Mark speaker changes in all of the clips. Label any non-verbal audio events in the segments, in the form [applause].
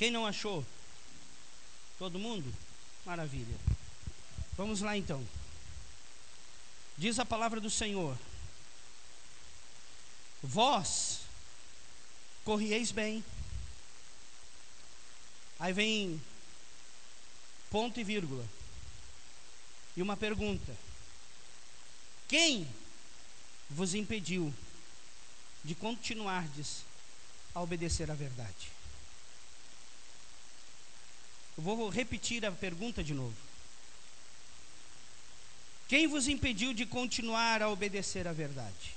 Speaker 1: Quem não achou? Todo mundo? Maravilha. Vamos lá então. Diz a palavra do Senhor: Vós corrieis bem. Aí vem ponto e vírgula. E uma pergunta: Quem vos impediu de continuardes a obedecer à verdade? Eu vou repetir a pergunta de novo. Quem vos impediu de continuar a obedecer à verdade?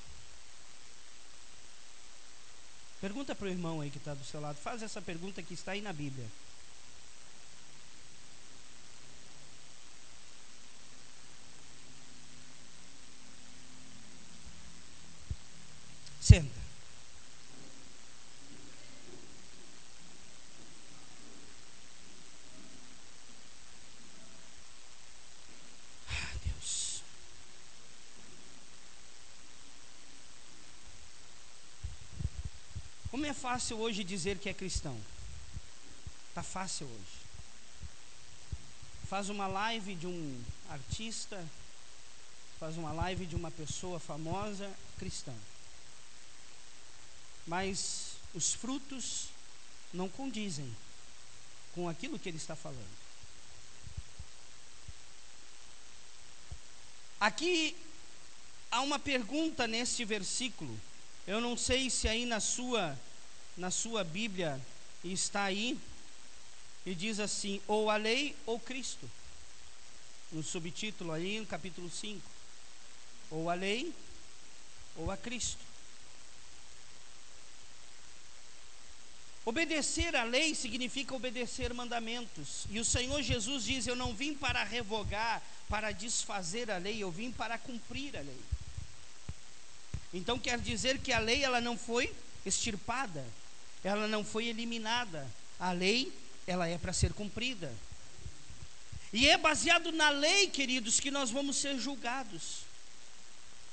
Speaker 1: Pergunta para o irmão aí que está do seu lado. Faz essa pergunta que está aí na Bíblia. Senta. Ah, Deus. Como é fácil hoje dizer que é cristão? Tá fácil hoje. Faz uma live de um artista, faz uma live de uma pessoa famosa cristã mas os frutos não condizem com aquilo que ele está falando. Aqui há uma pergunta neste versículo. Eu não sei se aí na sua na sua Bíblia está aí e diz assim: ou a lei ou Cristo. No subtítulo aí, no capítulo 5. Ou a lei ou a Cristo. Obedecer à lei significa obedecer mandamentos. E o Senhor Jesus diz: Eu não vim para revogar, para desfazer a lei, eu vim para cumprir a lei. Então quer dizer que a lei ela não foi extirpada, ela não foi eliminada. A lei, ela é para ser cumprida. E é baseado na lei, queridos, que nós vamos ser julgados.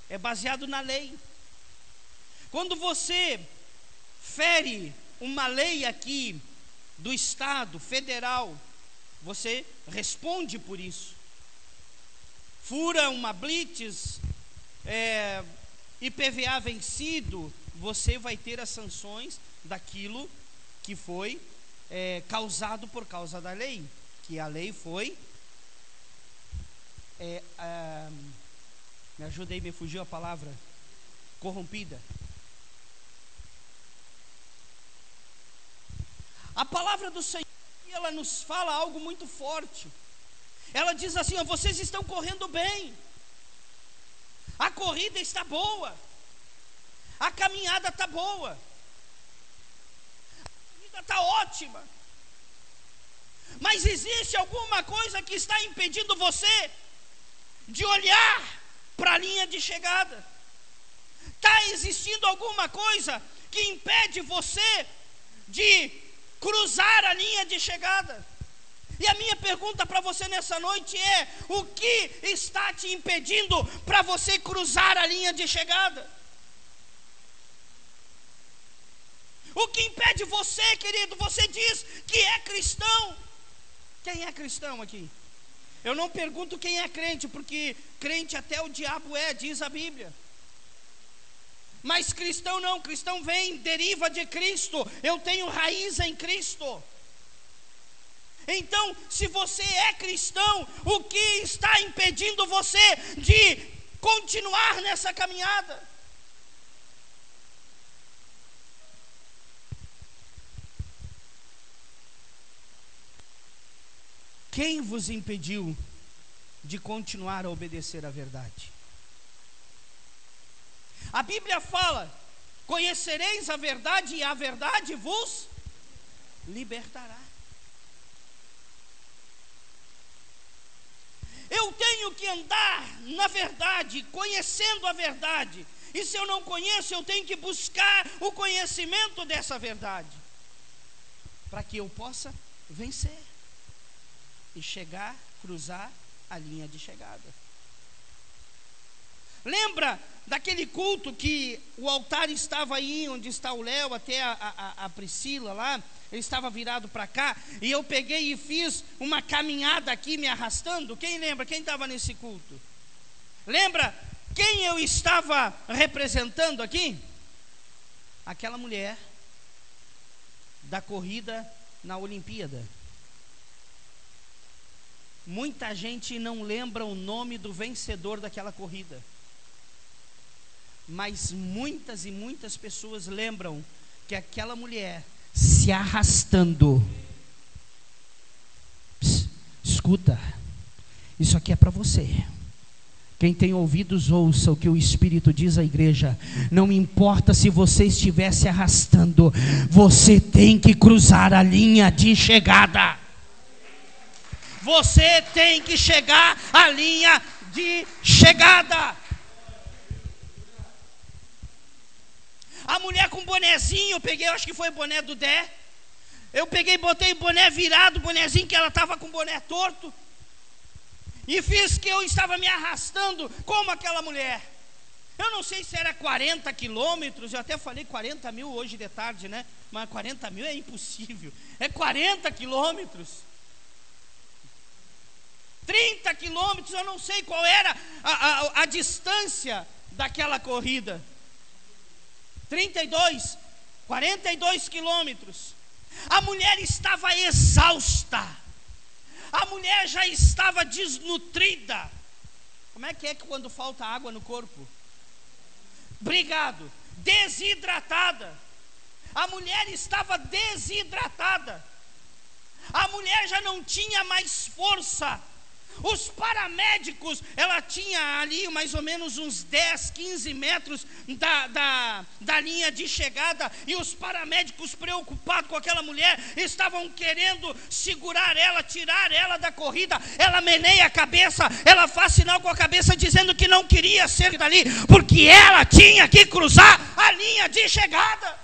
Speaker 1: É baseado na lei. Quando você fere uma lei aqui do Estado federal, você responde por isso. Fura uma blitz, é, IPVA vencido, você vai ter as sanções daquilo que foi é, causado por causa da lei, que a lei foi. É, é, me ajudei, me fugiu a palavra. Corrompida. A palavra do Senhor, ela nos fala algo muito forte. Ela diz assim: ó, vocês estão correndo bem, a corrida está boa, a caminhada está boa, a corrida está ótima. Mas existe alguma coisa que está impedindo você de olhar para a linha de chegada? Está existindo alguma coisa que impede você de cruzar a linha de chegada. E a minha pergunta para você nessa noite é: o que está te impedindo para você cruzar a linha de chegada? O que impede você, querido? Você diz que é cristão. Quem é cristão aqui? Eu não pergunto quem é crente, porque crente até o diabo é, diz a Bíblia. Mas cristão não, cristão vem, deriva de Cristo. Eu tenho raiz em Cristo. Então, se você é cristão, o que está impedindo você de continuar nessa caminhada? Quem vos impediu de continuar a obedecer à verdade? A Bíblia fala: conhecereis a verdade e a verdade vos libertará. Eu tenho que andar na verdade, conhecendo a verdade. E se eu não conheço, eu tenho que buscar o conhecimento dessa verdade, para que eu possa vencer e chegar, cruzar a linha de chegada. Lembra daquele culto que o altar estava aí, onde está o Léo, até a, a, a, Priscila lá, ele estava virado para cá, e eu peguei e fiz uma caminhada aqui me arrastando. Quem lembra? Quem estava nesse culto? Lembra quem eu estava representando aqui? Aquela mulher da corrida na Olimpíada. Muita gente não lembra o nome do vencedor daquela corrida. Mas muitas e muitas pessoas lembram que aquela mulher se arrastando. Pss, escuta, isso aqui é para você. Quem tem ouvidos, ouça o que o Espírito diz à igreja. Não importa se você estivesse arrastando, você tem que cruzar a linha de chegada. Você tem que chegar à linha de chegada. A mulher com bonezinho, eu peguei, acho que foi o boné do Dé. Eu peguei, botei o boné virado, bonezinho que ela estava com o boné torto. E fiz que eu estava me arrastando como aquela mulher. Eu não sei se era 40 quilômetros, eu até falei 40 mil hoje de tarde, né? Mas 40 mil é impossível. É 40 quilômetros. 30 quilômetros, eu não sei qual era a, a, a distância daquela corrida. 32, 42 quilômetros. A mulher estava exausta. A mulher já estava desnutrida. Como é que é que quando falta água no corpo? Obrigado. Desidratada. A mulher estava desidratada. A mulher já não tinha mais força. Os paramédicos, ela tinha ali mais ou menos uns 10, 15 metros da, da, da linha de chegada, e os paramédicos, preocupados com aquela mulher, estavam querendo segurar ela, tirar ela da corrida. Ela meneia a cabeça, ela faz sinal com a cabeça, dizendo que não queria ser dali, porque ela tinha que cruzar a linha de chegada.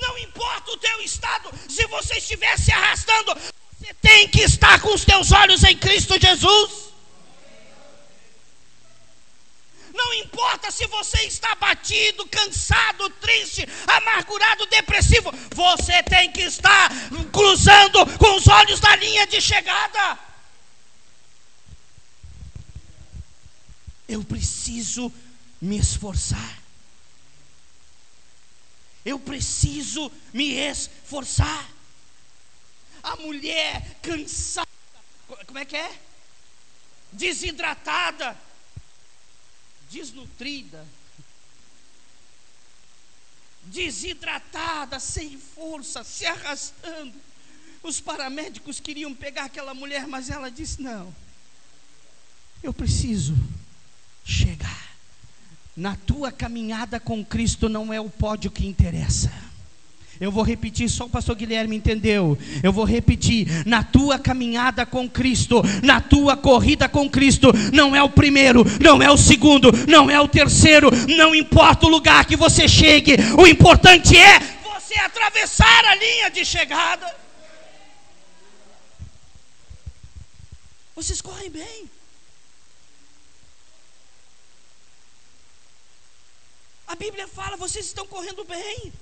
Speaker 1: Não importa o teu estado, se você estiver se arrastando, você tem que estar com os teus olhos em Cristo Jesus. Não importa se você está batido, cansado, triste, amargurado, depressivo, você tem que estar cruzando com os olhos da linha de chegada. Eu preciso me esforçar. Eu preciso me esforçar a mulher cansada, como é que é? Desidratada, desnutrida, desidratada, sem força, se arrastando. Os paramédicos queriam pegar aquela mulher, mas ela disse: Não, eu preciso chegar. Na tua caminhada com Cristo não é o pódio que interessa. Eu vou repetir, só o pastor Guilherme entendeu. Eu vou repetir: na tua caminhada com Cristo, na tua corrida com Cristo, não é o primeiro, não é o segundo, não é o terceiro, não importa o lugar que você chegue, o importante é você atravessar a linha de chegada. Vocês correm bem. A Bíblia fala, vocês estão correndo bem.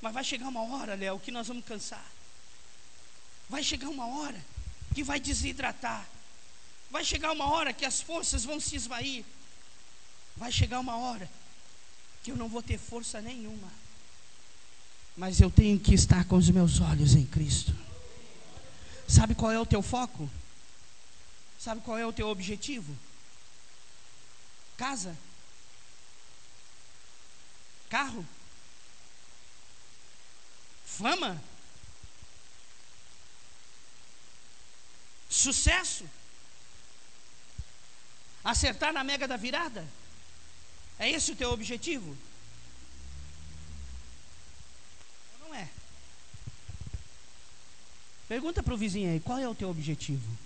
Speaker 1: Mas vai chegar uma hora, Léo, que nós vamos cansar. Vai chegar uma hora que vai desidratar. Vai chegar uma hora que as forças vão se esvair. Vai chegar uma hora que eu não vou ter força nenhuma. Mas eu tenho que estar com os meus olhos em Cristo. Sabe qual é o teu foco? Sabe qual é o teu objetivo? Casa? Carro? Fama? Sucesso? Acertar na mega da virada? É esse o teu objetivo? Ou não é? Pergunta para o vizinho aí, qual é o teu objetivo?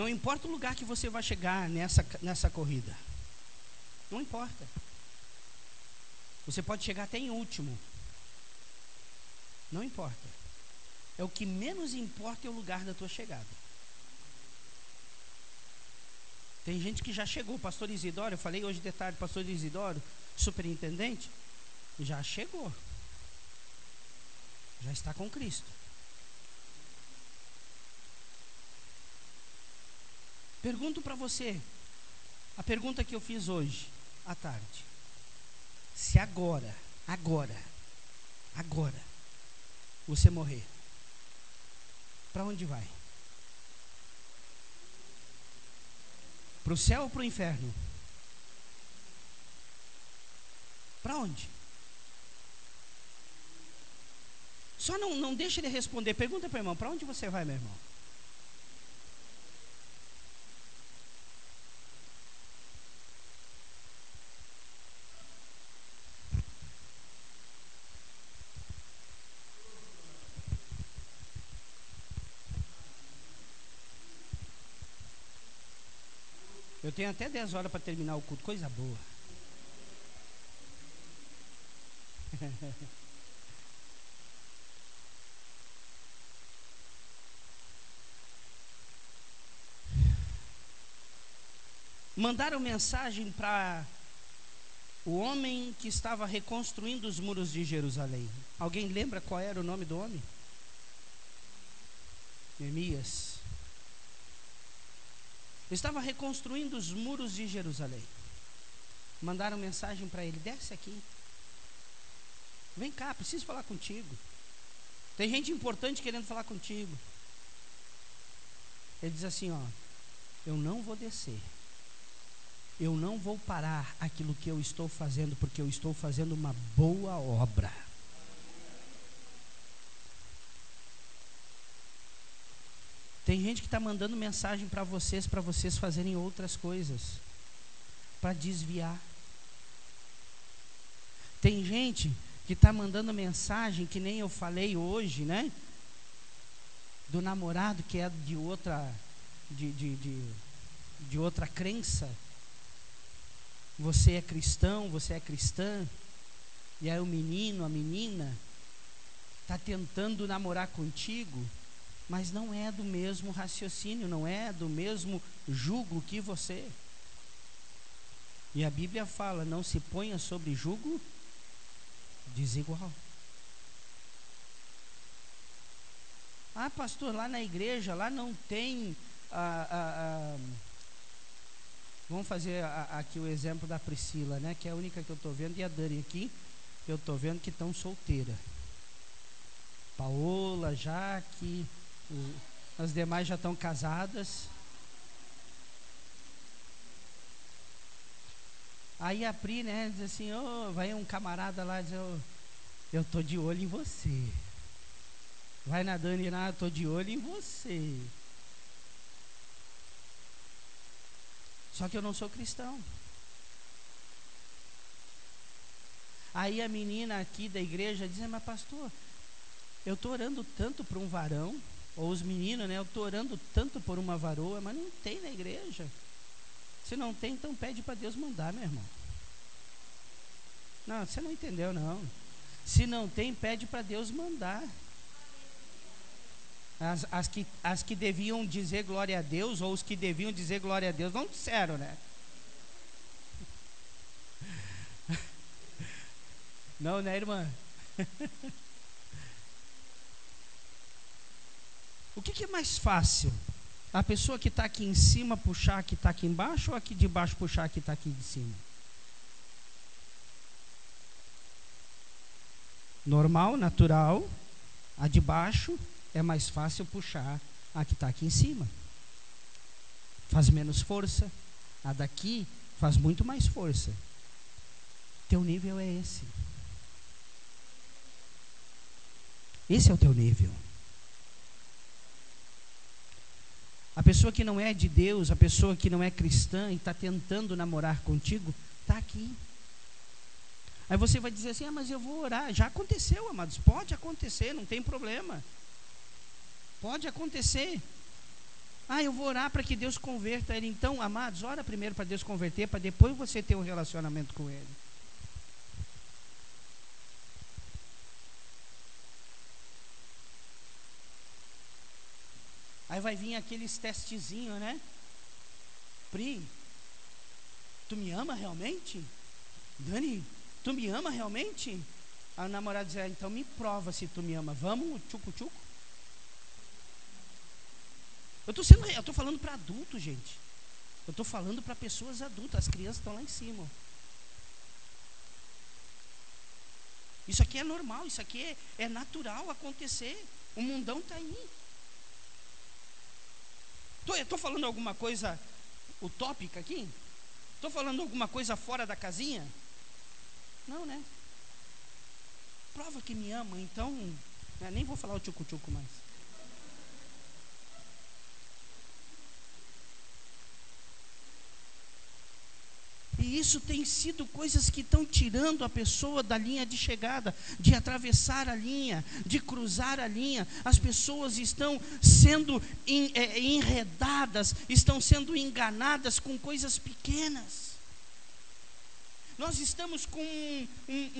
Speaker 1: Não importa o lugar que você vai chegar nessa, nessa corrida. Não importa. Você pode chegar até em último. Não importa. É o que menos importa é o lugar da tua chegada. Tem gente que já chegou, pastor Isidoro, eu falei hoje de tarde, pastor Isidoro, superintendente, já chegou. Já está com Cristo. Pergunto para você, a pergunta que eu fiz hoje à tarde. Se agora, agora, agora, você morrer, para onde vai? Para o céu ou para o inferno? Para onde? Só não, não deixa ele responder. Pergunta para o irmão: para onde você vai, meu irmão? Tenho até 10 horas para terminar o culto, coisa boa. [laughs] Mandaram mensagem para o homem que estava reconstruindo os muros de Jerusalém. Alguém lembra qual era o nome do homem? Neemias estava reconstruindo os muros de Jerusalém. Mandaram mensagem para ele: desce aqui. Vem cá, preciso falar contigo. Tem gente importante querendo falar contigo. Ele diz assim: ó, eu não vou descer. Eu não vou parar aquilo que eu estou fazendo, porque eu estou fazendo uma boa obra. Tem gente que está mandando mensagem para vocês, para vocês fazerem outras coisas, para desviar. Tem gente que está mandando mensagem, que nem eu falei hoje, né? Do namorado que é de outra, de, de, de, de outra crença. Você é cristão, você é cristã, e aí o menino, a menina, está tentando namorar contigo mas não é do mesmo raciocínio, não é do mesmo jugo que você. E a Bíblia fala: não se ponha sobre jugo desigual. Ah, pastor, lá na igreja, lá não tem. Ah, ah, ah, vamos fazer aqui o exemplo da Priscila, né? Que é a única que eu estou vendo, e a Dani aqui, eu estou vendo que estão solteira. Paola, Jaque, as demais já estão casadas. Aí a Pri, né, diz assim, oh, vai um camarada lá diz, oh, eu tô de olho em você. Vai na Dani lá, tô de olho em você. Só que eu não sou cristão. Aí a menina aqui da igreja diz, mas pastor, eu estou orando tanto para um varão, ou os meninos, né? Eu estou orando tanto por uma varoa, mas não tem na igreja. Se não tem, então pede para Deus mandar, meu irmão. Não, você não entendeu, não. Se não tem, pede para Deus mandar. As, as, que, as que deviam dizer glória a Deus, ou os que deviam dizer glória a Deus, não disseram, né? [laughs] Não, né, irmã? [laughs] O que, que é mais fácil? A pessoa que está aqui em cima puxar a que está aqui embaixo ou a de baixo puxar a que está aqui de cima? Normal, natural. A de baixo é mais fácil puxar a que está aqui em cima. Faz menos força. A daqui faz muito mais força. Teu nível é esse. Esse é o teu nível. A pessoa que não é de Deus, a pessoa que não é cristã e está tentando namorar contigo, está aqui. Aí você vai dizer assim: ah, mas eu vou orar. Já aconteceu, amados. Pode acontecer, não tem problema. Pode acontecer. Ah, eu vou orar para que Deus converta ele. Então, amados, ora primeiro para Deus converter, para depois você ter um relacionamento com ele. Aí vai vir aqueles testezinhos, né? Pri, tu me ama realmente? Dani, tu me ama realmente? A namorada diz, ah, então me prova se tu me ama. Vamos, tchucu-tchucu? Eu estou sendo, eu tô falando para adultos, gente. Eu estou falando para pessoas adultas. As crianças estão lá em cima. Isso aqui é normal, isso aqui é, é natural acontecer. O mundão está aí. Estou falando alguma coisa utópica aqui? Estou falando alguma coisa fora da casinha? Não, né? Prova que me ama, então. Né, nem vou falar o tchucu-tchucu mais. E isso tem sido coisas que estão tirando a pessoa da linha de chegada, de atravessar a linha, de cruzar a linha. As pessoas estão sendo é, enredadas, estão sendo enganadas com coisas pequenas. Nós estamos com um, um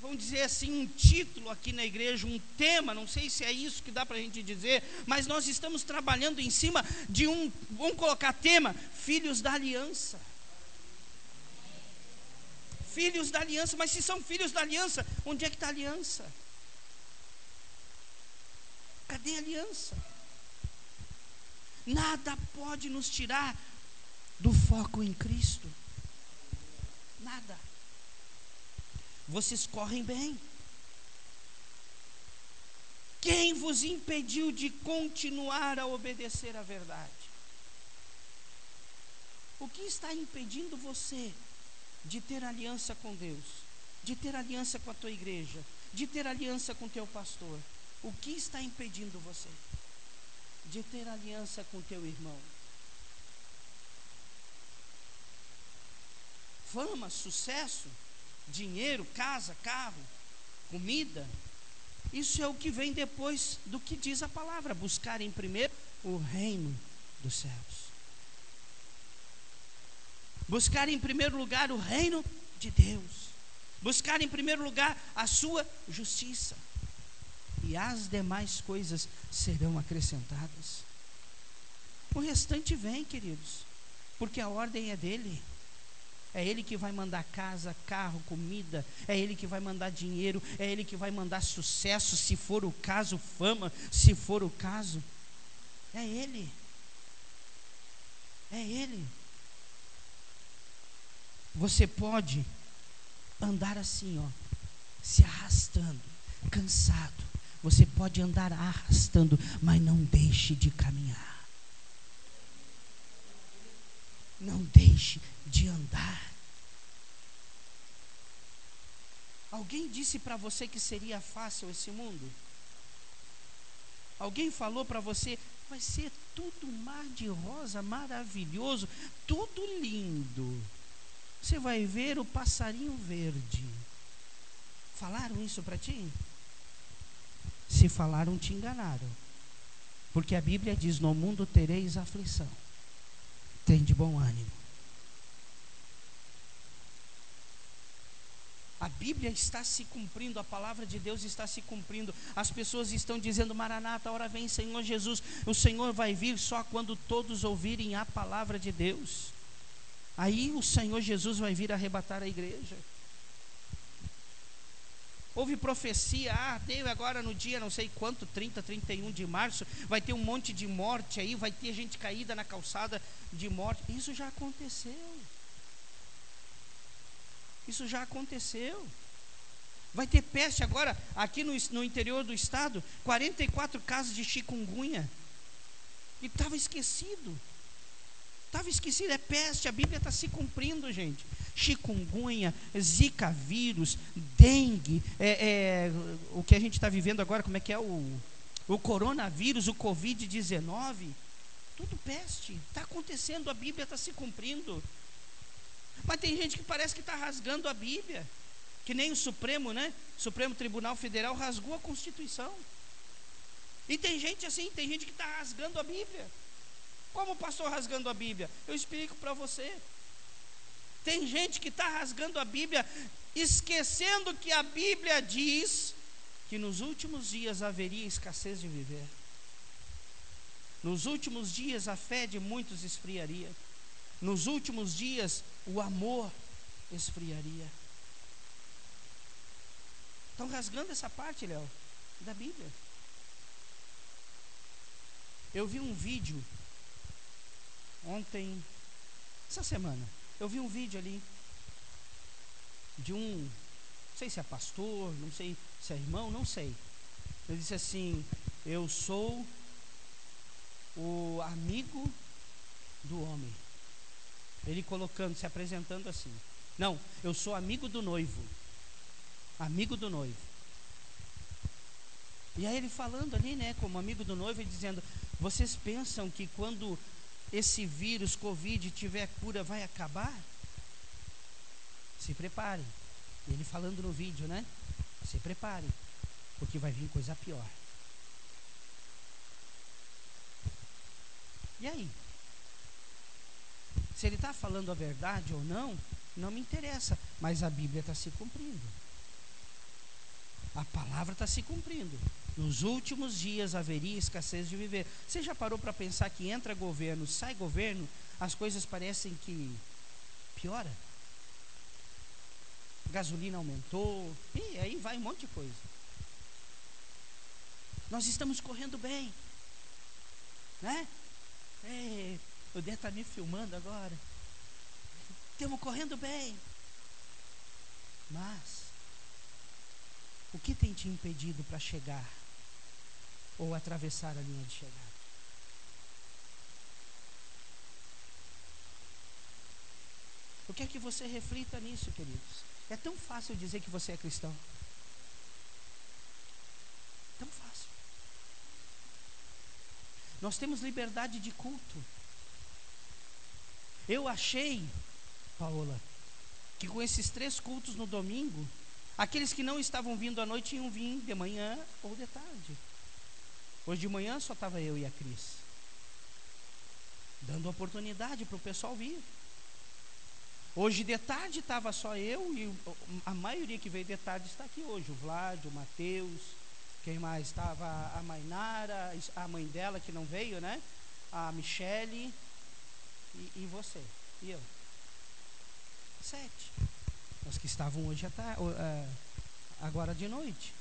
Speaker 1: vamos dizer assim, um título aqui na igreja, um tema, não sei se é isso que dá para a gente dizer, mas nós estamos trabalhando em cima de um, vamos colocar tema, Filhos da Aliança filhos da aliança. Mas se são filhos da aliança, onde é que está a aliança? Cadê a aliança? Nada pode nos tirar do foco em Cristo. Nada. Vocês correm bem. Quem vos impediu de continuar a obedecer à verdade? O que está impedindo você de ter aliança com Deus, de ter aliança com a tua igreja, de ter aliança com teu pastor, o que está impedindo você de ter aliança com teu irmão? Fama, sucesso, dinheiro, casa, carro, comida. Isso é o que vem depois do que diz a palavra: buscar em primeiro o reino dos céus. Buscar em primeiro lugar o reino de Deus. Buscar em primeiro lugar a sua justiça. E as demais coisas serão acrescentadas. O restante vem, queridos, porque a ordem é dele. É Ele que vai mandar casa, carro, comida. É Ele que vai mandar dinheiro. É Ele que vai mandar sucesso, se for o caso, fama, se for o caso. É Ele. É Ele. Você pode andar assim, ó, se arrastando, cansado. Você pode andar arrastando, mas não deixe de caminhar. Não deixe de andar. Alguém disse para você que seria fácil esse mundo? Alguém falou para você, vai ser tudo mar de rosa, maravilhoso, tudo lindo você vai ver o passarinho verde. Falaram isso para ti? Se falaram, te enganaram. Porque a Bíblia diz: No mundo tereis aflição. Tem de bom ânimo. A Bíblia está se cumprindo, a palavra de Deus está se cumprindo. As pessoas estão dizendo: Maranata, a hora vem, Senhor Jesus. O Senhor vai vir só quando todos ouvirem a palavra de Deus. Aí o Senhor Jesus vai vir arrebatar a igreja. Houve profecia, ah, teve agora no dia não sei quanto, 30, 31 de março, vai ter um monte de morte aí, vai ter gente caída na calçada de morte. Isso já aconteceu. Isso já aconteceu. Vai ter peste agora, aqui no, no interior do estado, 44 casos de chikungunya. E estava esquecido. Estava esquecido, é peste, a Bíblia está se cumprindo, gente. Chikungunya, zika vírus, dengue, é, é, o que a gente está vivendo agora, como é que é o, o coronavírus, o Covid-19, tudo peste, está acontecendo, a Bíblia está se cumprindo. Mas tem gente que parece que está rasgando a Bíblia, que nem o Supremo, né? O Supremo Tribunal Federal rasgou a Constituição. E tem gente assim, tem gente que está rasgando a Bíblia. Como pastor rasgando a Bíblia? Eu explico para você. Tem gente que está rasgando a Bíblia, esquecendo que a Bíblia diz que nos últimos dias haveria escassez de viver. Nos últimos dias a fé de muitos esfriaria. Nos últimos dias o amor esfriaria. Estão rasgando essa parte, Léo, da Bíblia. Eu vi um vídeo ontem, essa semana. Eu vi um vídeo ali de um, não sei se é pastor, não sei se é irmão, não sei. Ele disse assim: Eu sou o amigo do homem. Ele colocando, se apresentando assim. Não, eu sou amigo do noivo. Amigo do noivo. E aí ele falando ali, né, como amigo do noivo, e dizendo: Vocês pensam que quando esse vírus, Covid, tiver cura, vai acabar? Se prepare. Ele falando no vídeo, né? Se prepare, porque vai vir coisa pior. E aí? Se ele está falando a verdade ou não, não me interessa, mas a Bíblia está se cumprindo. A palavra está se cumprindo. Nos últimos dias haveria escassez de viver. Você já parou para pensar que entra governo, sai governo, as coisas parecem que piora? Gasolina aumentou, e aí vai um monte de coisa. Nós estamos correndo bem, né? Ei, o Dé está me filmando agora. Estamos correndo bem. Mas, o que tem te impedido para chegar ou atravessar a linha de chegada? Eu quero que você reflita nisso, queridos. É tão fácil dizer que você é cristão. Tão fácil. Nós temos liberdade de culto. Eu achei, Paola, que com esses três cultos no domingo, aqueles que não estavam vindo à noite iam vir de manhã ou de tarde. Hoje de manhã só estava eu e a Cris. Dando oportunidade para o pessoal vir. Hoje de tarde estava só eu e a maioria que veio de tarde está aqui hoje. O Vlad, o Matheus, quem mais? Estava a Mainara, a mãe dela que não veio, né? A Michele e, e você. E eu. Sete. Os que estavam hoje agora de noite.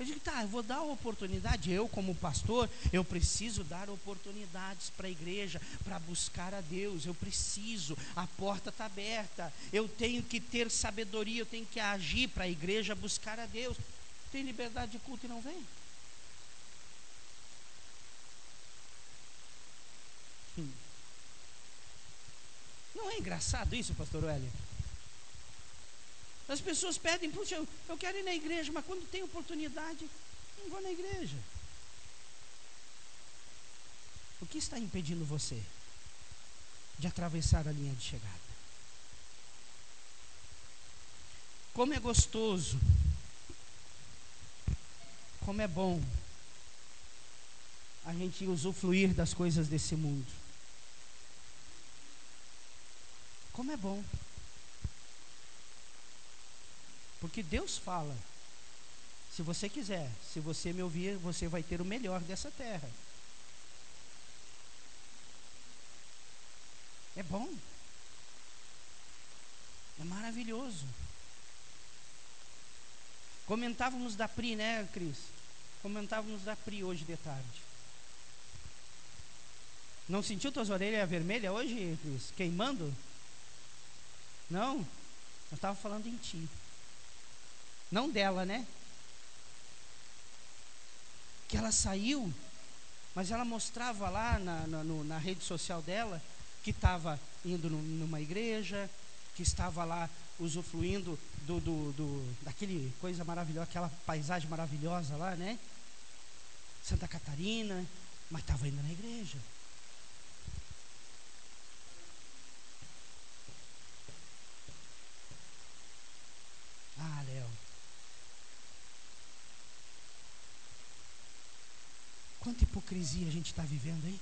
Speaker 1: Eu digo, tá, eu vou dar oportunidade. Eu, como pastor, eu preciso dar oportunidades para a igreja, para buscar a Deus. Eu preciso, a porta está aberta. Eu tenho que ter sabedoria, eu tenho que agir para a igreja buscar a Deus. Tem liberdade de culto e não vem? Hum. Não é engraçado isso, pastor Hélio? As pessoas pedem, puxa, eu, eu quero ir na igreja, mas quando tem oportunidade, não vou na igreja. O que está impedindo você de atravessar a linha de chegada? Como é gostoso, como é bom a gente usufruir das coisas desse mundo. Como é bom. Porque Deus fala: se você quiser, se você me ouvir, você vai ter o melhor dessa terra. É bom. É maravilhoso. Comentávamos da Pri, né, Cris? Comentávamos da Pri hoje de tarde. Não sentiu tuas orelhas vermelhas hoje, Cris? Queimando? Não? Eu estava falando em ti. Não dela, né? Que ela saiu, mas ela mostrava lá na, na, no, na rede social dela que estava indo no, numa igreja, que estava lá usufruindo do, do, do, daquele coisa maravilhosa, aquela paisagem maravilhosa lá, né? Santa Catarina, mas estava indo na igreja. Ah, Léo, Quanta hipocrisia a gente está vivendo aí?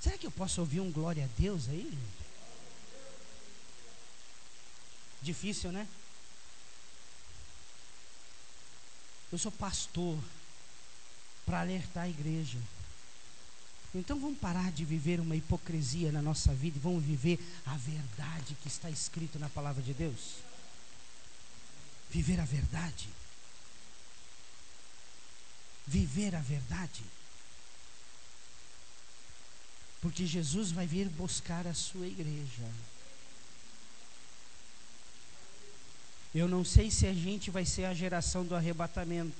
Speaker 1: Será que eu posso ouvir um glória a Deus aí? Difícil, né? Eu sou pastor para alertar a igreja. Então vamos parar de viver uma hipocrisia na nossa vida e vamos viver a verdade que está escrito na palavra de Deus. Viver a verdade. Viver a verdade. Porque Jesus vai vir buscar a sua igreja. Eu não sei se a gente vai ser a geração do arrebatamento.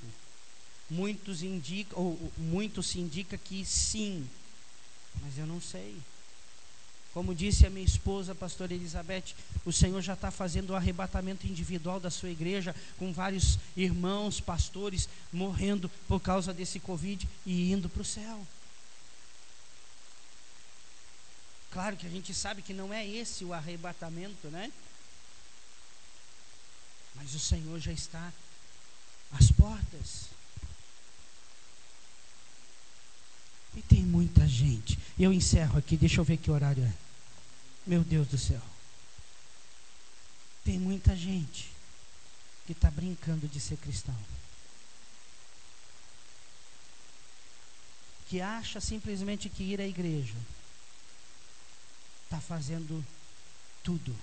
Speaker 1: Muitos indicam, ou muito se indica que sim, mas eu não sei. Como disse a minha esposa, a pastora Elizabeth, o Senhor já está fazendo o arrebatamento individual da sua igreja, com vários irmãos, pastores, morrendo por causa desse Covid e indo para o céu. Claro que a gente sabe que não é esse o arrebatamento, né? Mas o Senhor já está às portas. E tem muita gente. Eu encerro aqui, deixa eu ver que horário é. Meu Deus do céu. Tem muita gente que está brincando de ser cristão. Que acha simplesmente que ir à igreja está fazendo tudo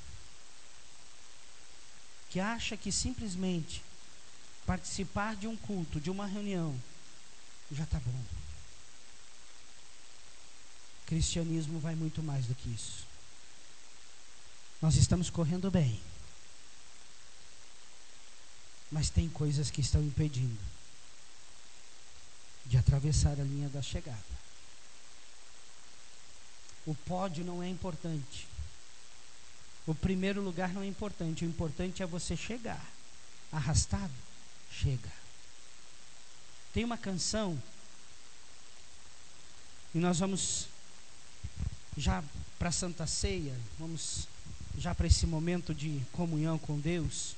Speaker 1: que acha que simplesmente participar de um culto, de uma reunião, já está bom. Cristianismo vai muito mais do que isso. Nós estamos correndo bem, mas tem coisas que estão impedindo de atravessar a linha da chegada. O pódio não é importante. O primeiro lugar não é importante, o importante é você chegar. Arrastado, chega. Tem uma canção, e nós vamos já para a Santa Ceia, vamos já para esse momento de comunhão com Deus.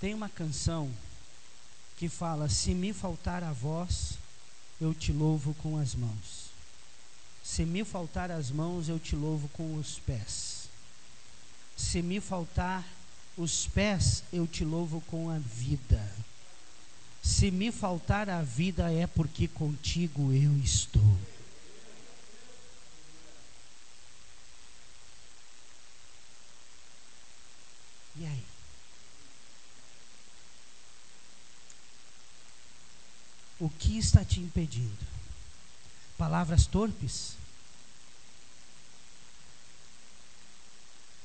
Speaker 1: Tem uma canção que fala: Se me faltar a voz, eu te louvo com as mãos. Se me faltar as mãos, eu te louvo com os pés. Se me faltar os pés, eu te louvo com a vida. Se me faltar a vida, é porque contigo eu estou. E aí? O que está te impedindo? Palavras torpes?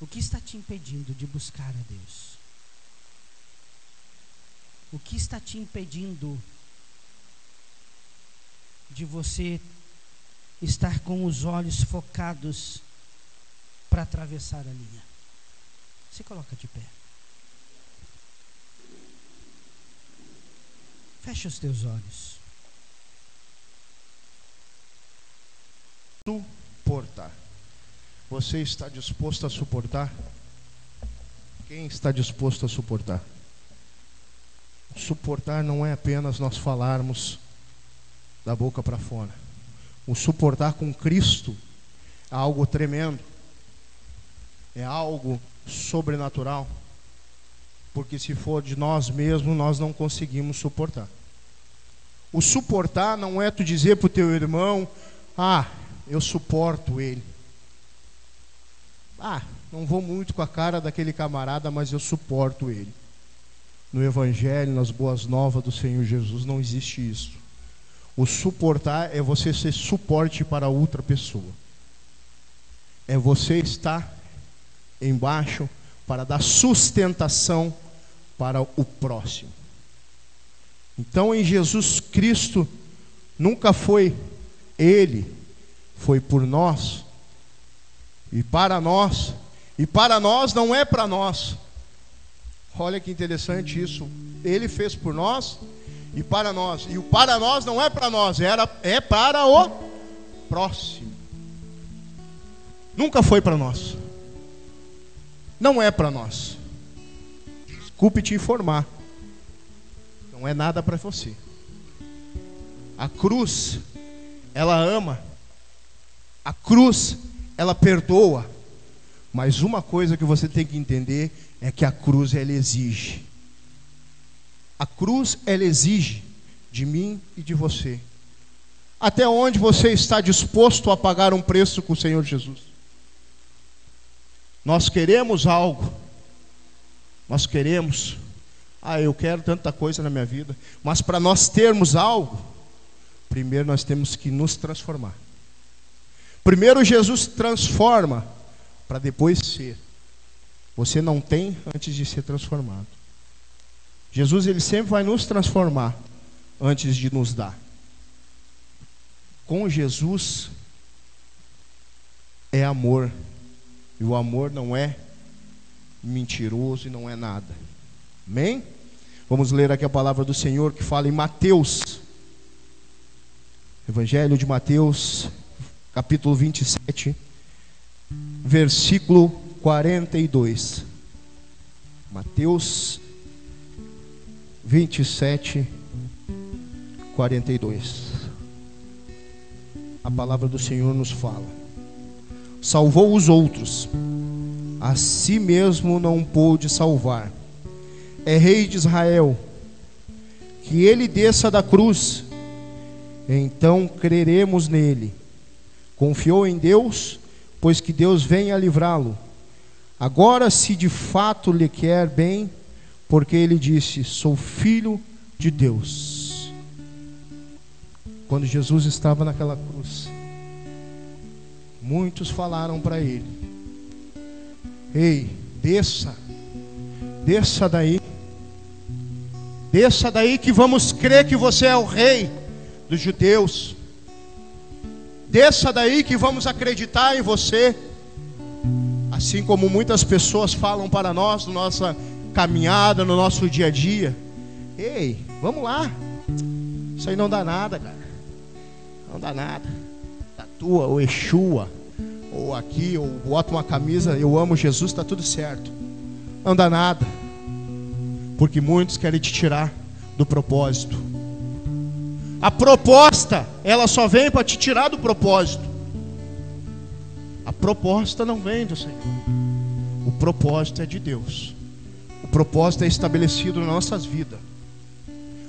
Speaker 1: O que está te impedindo de buscar a Deus? O que está te impedindo de você estar com os olhos focados para atravessar a linha? Se coloca de pé. Feche os teus olhos.
Speaker 2: Suportar. Você está disposto a suportar? Quem está disposto a suportar? Suportar não é apenas nós falarmos da boca para fora. O suportar com Cristo é algo tremendo, é algo sobrenatural, porque se for de nós mesmos, nós não conseguimos suportar. O suportar não é tu dizer para o teu irmão, ah, eu suporto ele. Ah, não vou muito com a cara daquele camarada, mas eu suporto ele. No Evangelho, nas boas novas do Senhor Jesus, não existe isso. O suportar é você ser suporte para outra pessoa. É você estar embaixo para dar sustentação para o próximo. Então, em Jesus Cristo, nunca foi Ele, foi por nós e para nós, e para nós não é para nós. Olha que interessante isso. Ele fez por nós e para nós. E o para nós não é para nós, era é para o próximo. Nunca foi para nós. Não é para nós. Desculpe te informar. Não é nada para você. A cruz, ela ama. A cruz, ela perdoa. Mas uma coisa que você tem que entender é que a cruz ela exige. A cruz, ela exige de mim e de você. Até onde você está disposto a pagar um preço com o Senhor Jesus? Nós queremos algo, nós queremos, ah, eu quero tanta coisa na minha vida, mas para nós termos algo, primeiro nós temos que nos transformar. Primeiro Jesus transforma, para depois ser. Você não tem antes de ser transformado. Jesus ele sempre vai nos transformar antes de nos dar. Com Jesus é amor. E o amor não é mentiroso e não é nada. Amém? Vamos ler aqui a palavra do Senhor que fala em Mateus. Evangelho de Mateus, capítulo 27, versículo 42. Mateus 27, 42. A palavra do Senhor nos fala: Salvou os outros, a si mesmo não pôde salvar. É rei de Israel, que ele desça da cruz, então creremos nele. Confiou em Deus, pois que Deus venha livrá-lo. Agora, se de fato lhe quer bem, porque ele disse: Sou filho de Deus. Quando Jesus estava naquela cruz, muitos falaram para ele: Ei, desça, desça daí, desça daí que vamos crer que você é o rei dos judeus. Desça daí que vamos acreditar em você. Assim como muitas pessoas falam para nós, na nossa caminhada, no nosso dia a dia. Ei, vamos lá. Isso aí não dá nada, cara. Não dá nada. Tatua ou Exua, ou aqui, ou bota uma camisa, eu amo Jesus, está tudo certo. Não dá nada. Porque muitos querem te tirar do propósito. A proposta, ela só vem para te tirar do propósito. A proposta não vem do Senhor. O propósito é de Deus. O propósito é estabelecido nas nossas vidas.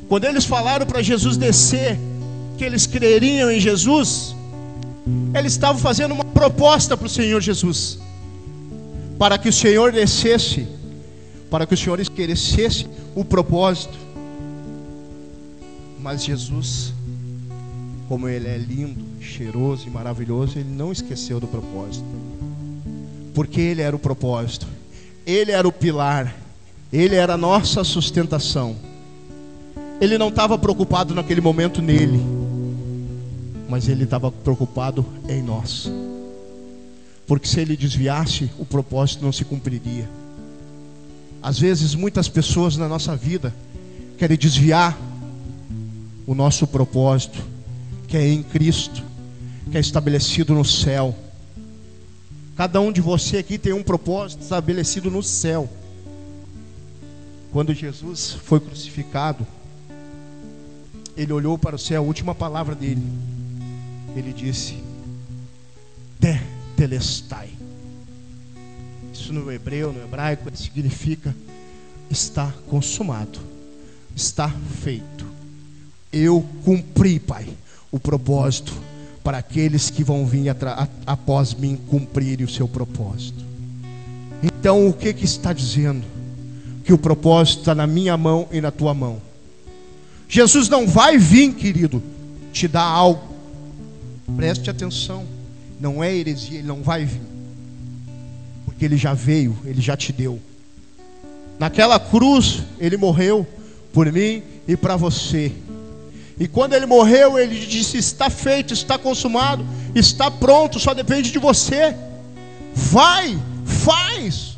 Speaker 2: Quando eles falaram para Jesus descer, que eles creriam em Jesus, eles estavam fazendo uma proposta para o Senhor Jesus, para que o Senhor descesse, para que o Senhor esquecesse o propósito mas Jesus, como Ele é lindo, cheiroso e maravilhoso, Ele não esqueceu do propósito. Porque Ele era o propósito, Ele era o pilar, Ele era a nossa sustentação. Ele não estava preocupado naquele momento nele, mas Ele estava preocupado em nós. Porque se Ele desviasse, o propósito não se cumpriria. Às vezes, muitas pessoas na nossa vida querem desviar o nosso propósito, que é em Cristo, que é estabelecido no céu. Cada um de você aqui tem um propósito estabelecido no céu. Quando Jesus foi crucificado, ele olhou para o céu, a última palavra dele, ele disse: Te telestai. Isso no hebreu, no hebraico, significa está consumado, está feito eu cumpri, Pai, o propósito para aqueles que vão vir após mim cumprirem o seu propósito. Então, o que, que está dizendo? Que o propósito está na minha mão e na tua mão. Jesus não vai vir, querido, te dar algo. Preste atenção. Não é heresia, ele não vai vir. Porque ele já veio, ele já te deu. Naquela cruz, ele morreu por mim e para você. E quando ele morreu, ele disse: Está feito, está consumado, está pronto, só depende de você. Vai, faz.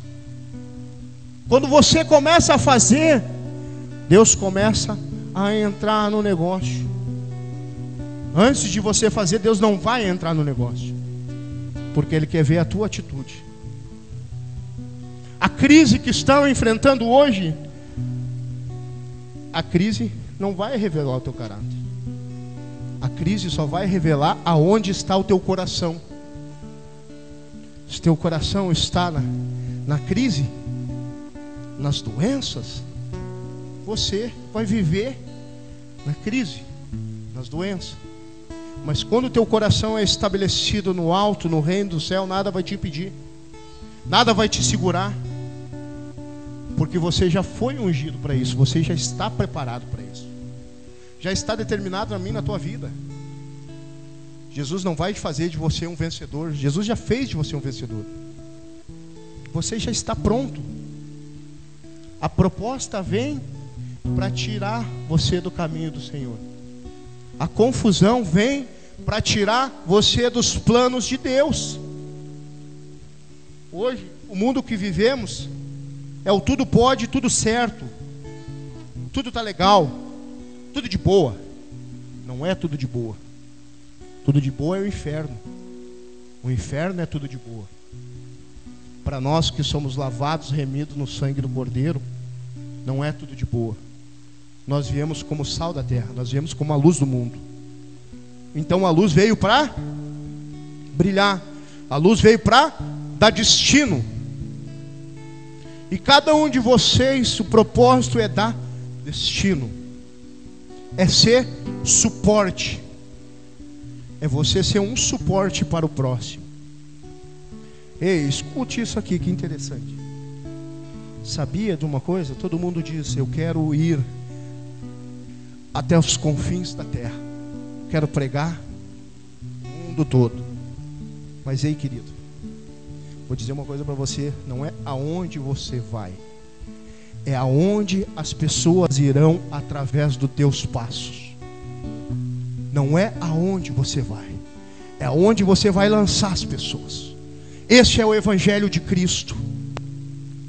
Speaker 2: Quando você começa a fazer, Deus começa a entrar no negócio. Antes de você fazer, Deus não vai entrar no negócio, porque Ele quer ver a tua atitude. A crise que estão enfrentando hoje, a crise não vai revelar o teu caráter. A crise só vai revelar aonde está o teu coração. Se teu coração está na, na crise, nas doenças, você vai viver na crise, nas doenças. Mas quando o teu coração é estabelecido no alto, no reino do céu, nada vai te impedir. Nada vai te segurar. Porque você já foi ungido para isso, você já está preparado para isso. Já está determinado a mim na tua vida. Jesus não vai fazer de você um vencedor, Jesus já fez de você um vencedor. Você já está pronto. A proposta vem para tirar você do caminho do Senhor. A confusão vem para tirar você dos planos de Deus. Hoje, o mundo que vivemos é o tudo pode, tudo certo, tudo tá legal, tudo de boa. Não é tudo de boa. Tudo de boa é o inferno. O inferno é tudo de boa. Para nós que somos lavados, remidos no sangue do Cordeiro, não é tudo de boa. Nós viemos como sal da terra, nós viemos como a luz do mundo. Então a luz veio para brilhar, a luz veio para dar destino. E cada um de vocês, o propósito é dar destino, é ser suporte, é você ser um suporte para o próximo. Ei, escute isso aqui, que interessante. Sabia de uma coisa? Todo mundo diz: Eu quero ir até os confins da terra quero pregar o mundo todo. Mas ei, querido, vou dizer uma coisa para você: não é aonde você vai, é aonde as pessoas irão através dos teus passos. Não é aonde você vai, é aonde você vai lançar as pessoas. Esse é o Evangelho de Cristo.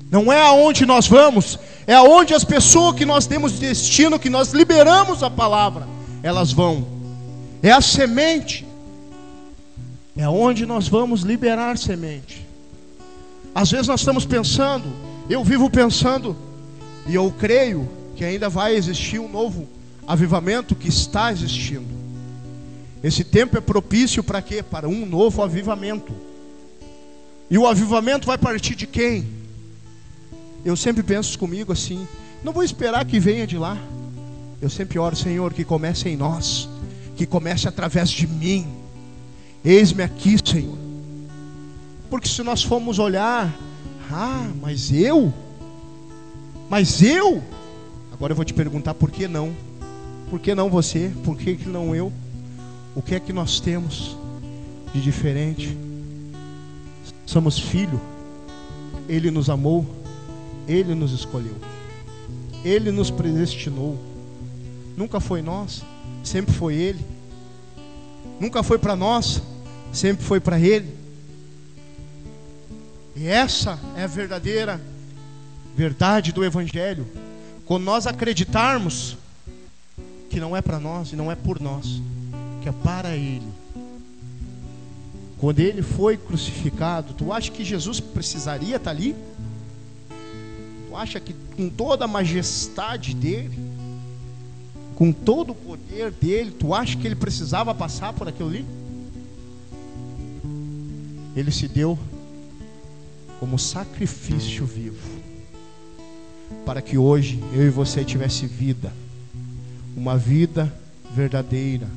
Speaker 2: Não é aonde nós vamos, é aonde as pessoas que nós temos destino, que nós liberamos a palavra, elas vão é a semente. É onde nós vamos liberar semente. Às vezes nós estamos pensando, eu vivo pensando, e eu creio que ainda vai existir um novo avivamento que está existindo. Esse tempo é propício para quê? Para um novo avivamento. E o avivamento vai partir de quem? Eu sempre penso comigo assim: não vou esperar que venha de lá. Eu sempre oro, Senhor, que comece em nós que comece através de mim. Eis-me aqui, Senhor. Porque se nós formos olhar, ah, mas eu, mas eu, agora eu vou te perguntar por que não? Por que não você? Por que, que não eu? O que é que nós temos de diferente? Somos filho, Ele nos amou, Ele nos escolheu, Ele nos predestinou, nunca foi nós sempre foi Ele. Nunca foi para nós, sempre foi para Ele. E essa é a verdadeira verdade do Evangelho. Quando nós acreditarmos que não é para nós e não é por nós, que é para Ele. Quando Ele foi crucificado, tu acha que Jesus precisaria estar ali? Tu acha que com toda a majestade dele, com todo o poder dele, tu acha que ele precisava passar por aquilo ali? Ele se deu como sacrifício vivo, para que hoje eu e você tivesse vida, uma vida verdadeira,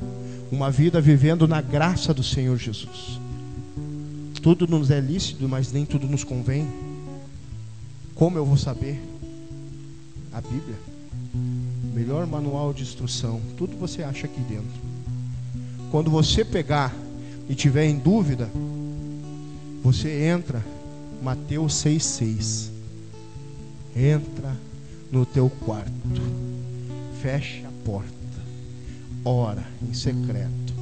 Speaker 2: uma vida vivendo na graça do Senhor Jesus. Tudo nos é lícito, mas nem tudo nos convém. Como eu vou saber? A Bíblia melhor manual de instrução, tudo você acha aqui dentro. Quando você pegar e tiver em dúvida, você entra Mateus 6:6. Entra no teu quarto. Fecha a porta. Ora em secreto.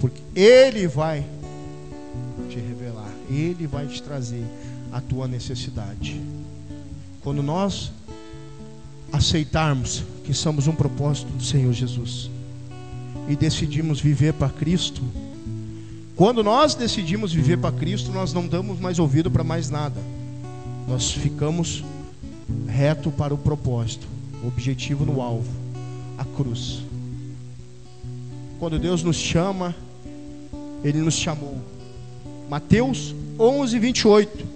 Speaker 2: Porque ele vai te revelar, ele vai te trazer a tua necessidade. Quando nós aceitarmos que somos um propósito do Senhor Jesus e decidimos viver para Cristo, quando nós decidimos viver para Cristo, nós não damos mais ouvido para mais nada. Nós ficamos reto para o propósito, o objetivo no alvo, a cruz. Quando Deus nos chama, Ele nos chamou. Mateus 11, 28.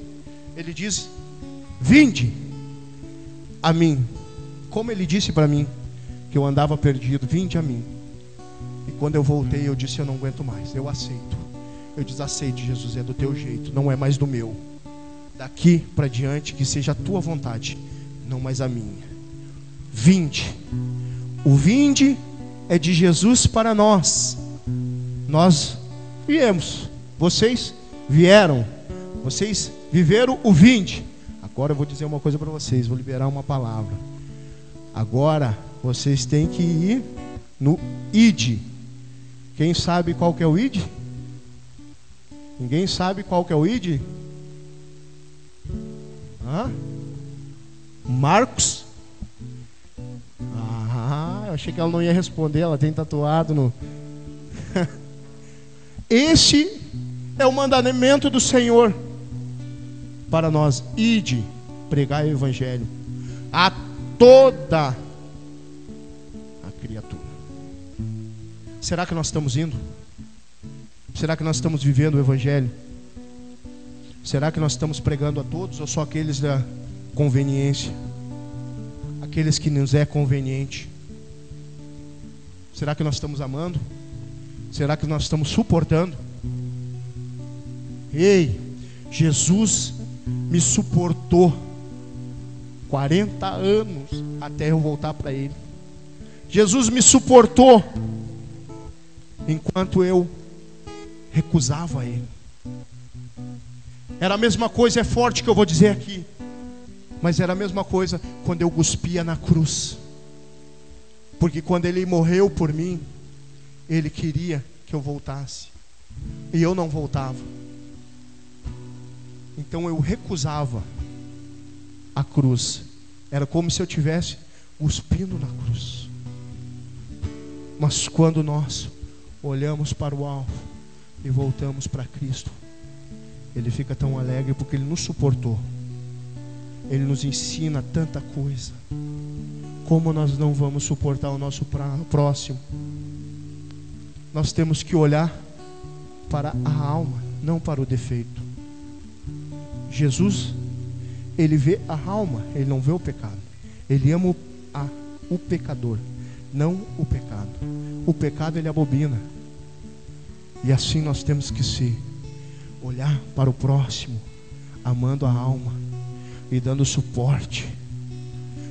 Speaker 2: Ele diz: Vinde a mim como ele disse para mim: que eu andava perdido, vinde a mim. E quando eu voltei, eu disse: Eu não aguento mais, eu aceito. Eu desaceito, Jesus, é do teu jeito, não é mais do meu. Daqui para diante, que seja a tua vontade, não mais a minha. Vinde. O vinde é de Jesus para nós. Nós viemos, vocês vieram, vocês viveram o vinde. Agora eu vou dizer uma coisa para vocês, vou liberar uma palavra. Agora vocês têm que ir no id. Quem sabe qual que é o id? Ninguém sabe qual que é o id? Hã? Marcos? Ah, eu achei que ela não ia responder, ela tem tatuado no. [laughs] Este é o mandamento do Senhor para nós: ide, pregar o Evangelho a toda a criatura. Será que nós estamos indo? Será que nós estamos vivendo o Evangelho? Será que nós estamos pregando a todos ou só aqueles da conveniência? Aqueles que nos é conveniente? Será que nós estamos amando? Será que nós estamos suportando? Ei, Jesus me suportou 40 anos até eu voltar para Ele. Jesus me suportou enquanto eu recusava Ele. Era a mesma coisa, é forte que eu vou dizer aqui, mas era a mesma coisa quando eu cuspia na cruz, porque quando Ele morreu por mim, Ele queria que eu voltasse, e eu não voltava. Então eu recusava a cruz. Era como se eu tivesse cuspindo na cruz. Mas quando nós olhamos para o alvo e voltamos para Cristo, Ele fica tão alegre porque Ele nos suportou. Ele nos ensina tanta coisa. Como nós não vamos suportar o nosso próximo? Nós temos que olhar para a alma, não para o defeito. Jesus, ele vê a alma, ele não vê o pecado. Ele ama o, a, o pecador, não o pecado. O pecado ele abobina. E assim nós temos que ser olhar para o próximo, amando a alma e dando suporte.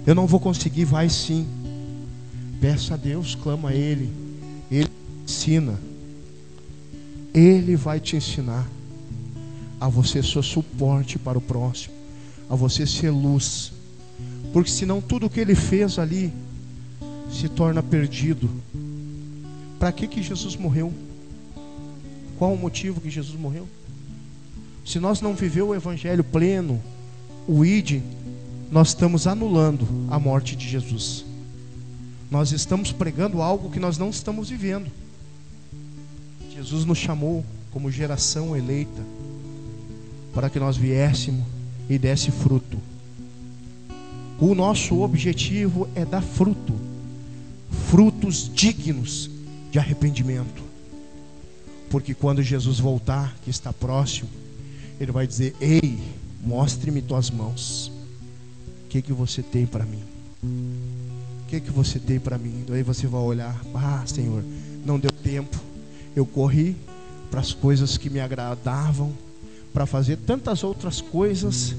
Speaker 2: Eu não vou conseguir, vai sim. Peça a Deus, clama a Ele. Ele ensina. Ele vai te ensinar a você ser suporte para o próximo, a você ser luz. Porque senão tudo que ele fez ali se torna perdido. Para que que Jesus morreu? Qual o motivo que Jesus morreu? Se nós não viveu o evangelho pleno, o id, nós estamos anulando a morte de Jesus. Nós estamos pregando algo que nós não estamos vivendo. Jesus nos chamou como geração eleita para que nós viéssemos e desse fruto. O nosso objetivo é dar fruto, frutos dignos de arrependimento. Porque quando Jesus voltar, que está próximo, ele vai dizer: Ei, mostre-me tuas mãos. O que que você tem para mim? O que que você tem para mim? Daí você vai olhar: Ah, Senhor, não deu tempo. Eu corri para as coisas que me agradavam para fazer tantas outras coisas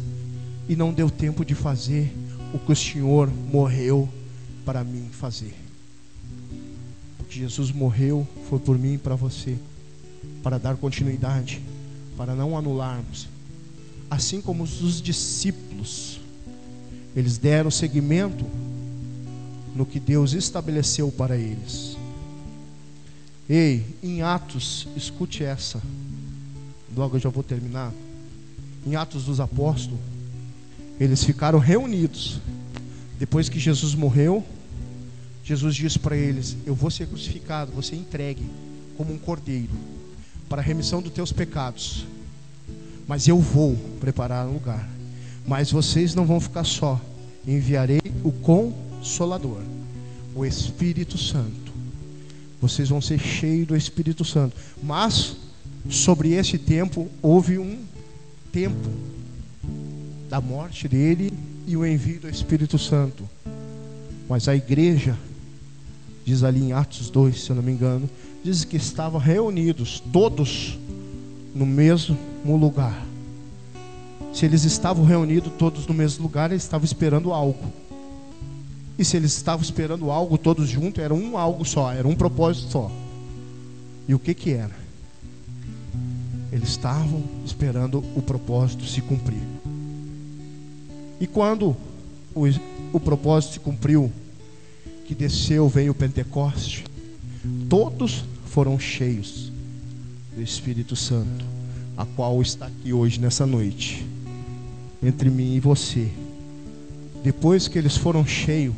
Speaker 2: e não deu tempo de fazer o que o Senhor morreu para mim fazer. Porque Jesus morreu foi por mim e para você, para dar continuidade, para não anularmos. Assim como os discípulos, eles deram seguimento no que Deus estabeleceu para eles. Ei, em Atos, escute essa logo eu já vou terminar. Em Atos dos Apóstolos, eles ficaram reunidos. Depois que Jesus morreu, Jesus disse para eles: Eu vou ser crucificado, vou ser entregue como um cordeiro para a remissão dos teus pecados. Mas eu vou preparar um lugar. Mas vocês não vão ficar só. Enviarei o Consolador, o Espírito Santo. Vocês vão ser cheios do Espírito Santo. Mas sobre esse tempo houve um tempo da morte dele e o envio do Espírito Santo. Mas a igreja diz ali em Atos 2, se eu não me engano, diz que estavam reunidos todos no mesmo lugar. Se eles estavam reunidos todos no mesmo lugar, eles estavam esperando algo. E se eles estavam esperando algo todos juntos, era um algo só, era um propósito só. E o que que era? Eles estavam esperando o propósito se cumprir. E quando o, o propósito se cumpriu, que desceu, veio o Pentecoste, todos foram cheios do Espírito Santo, a qual está aqui hoje nessa noite entre mim e você. Depois que eles foram cheios,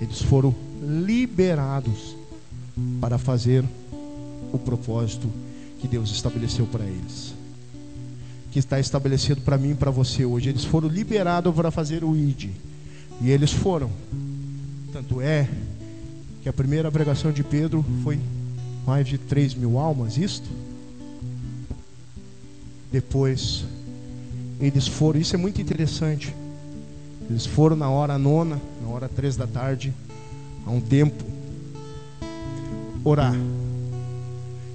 Speaker 2: eles foram liberados para fazer o propósito que Deus estabeleceu para eles. Que está estabelecido para mim e para você hoje. Eles foram liberados para fazer o ID. E eles foram. Tanto é que a primeira pregação de Pedro foi mais de 3 mil almas, isto? Depois eles foram, isso é muito interessante. Eles foram na hora nona, na hora três da tarde, a um tempo, orar.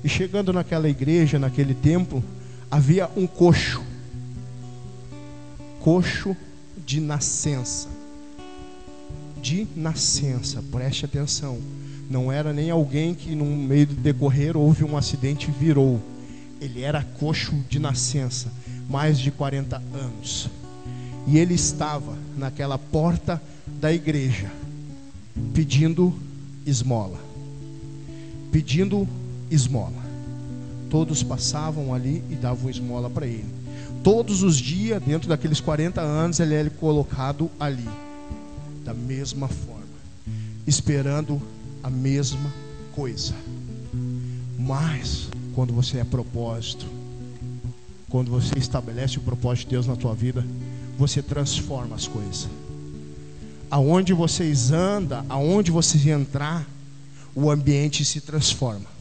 Speaker 2: E chegando naquela igreja, naquele templo, havia um coxo. Coxo de nascença. De nascença, preste atenção. Não era nem alguém que no meio do decorrer houve um acidente e virou. Ele era coxo de nascença mais de 40 anos. E ele estava naquela porta da igreja, pedindo esmola. Pedindo esmola. Todos passavam ali e davam esmola para ele. Todos os dias, dentro daqueles 40 anos, ele era colocado ali, da mesma forma, esperando a mesma coisa. Mas, quando você é propósito, quando você estabelece o propósito de Deus na tua vida, você transforma as coisas. Aonde vocês andam, aonde vocês entrar, o ambiente se transforma.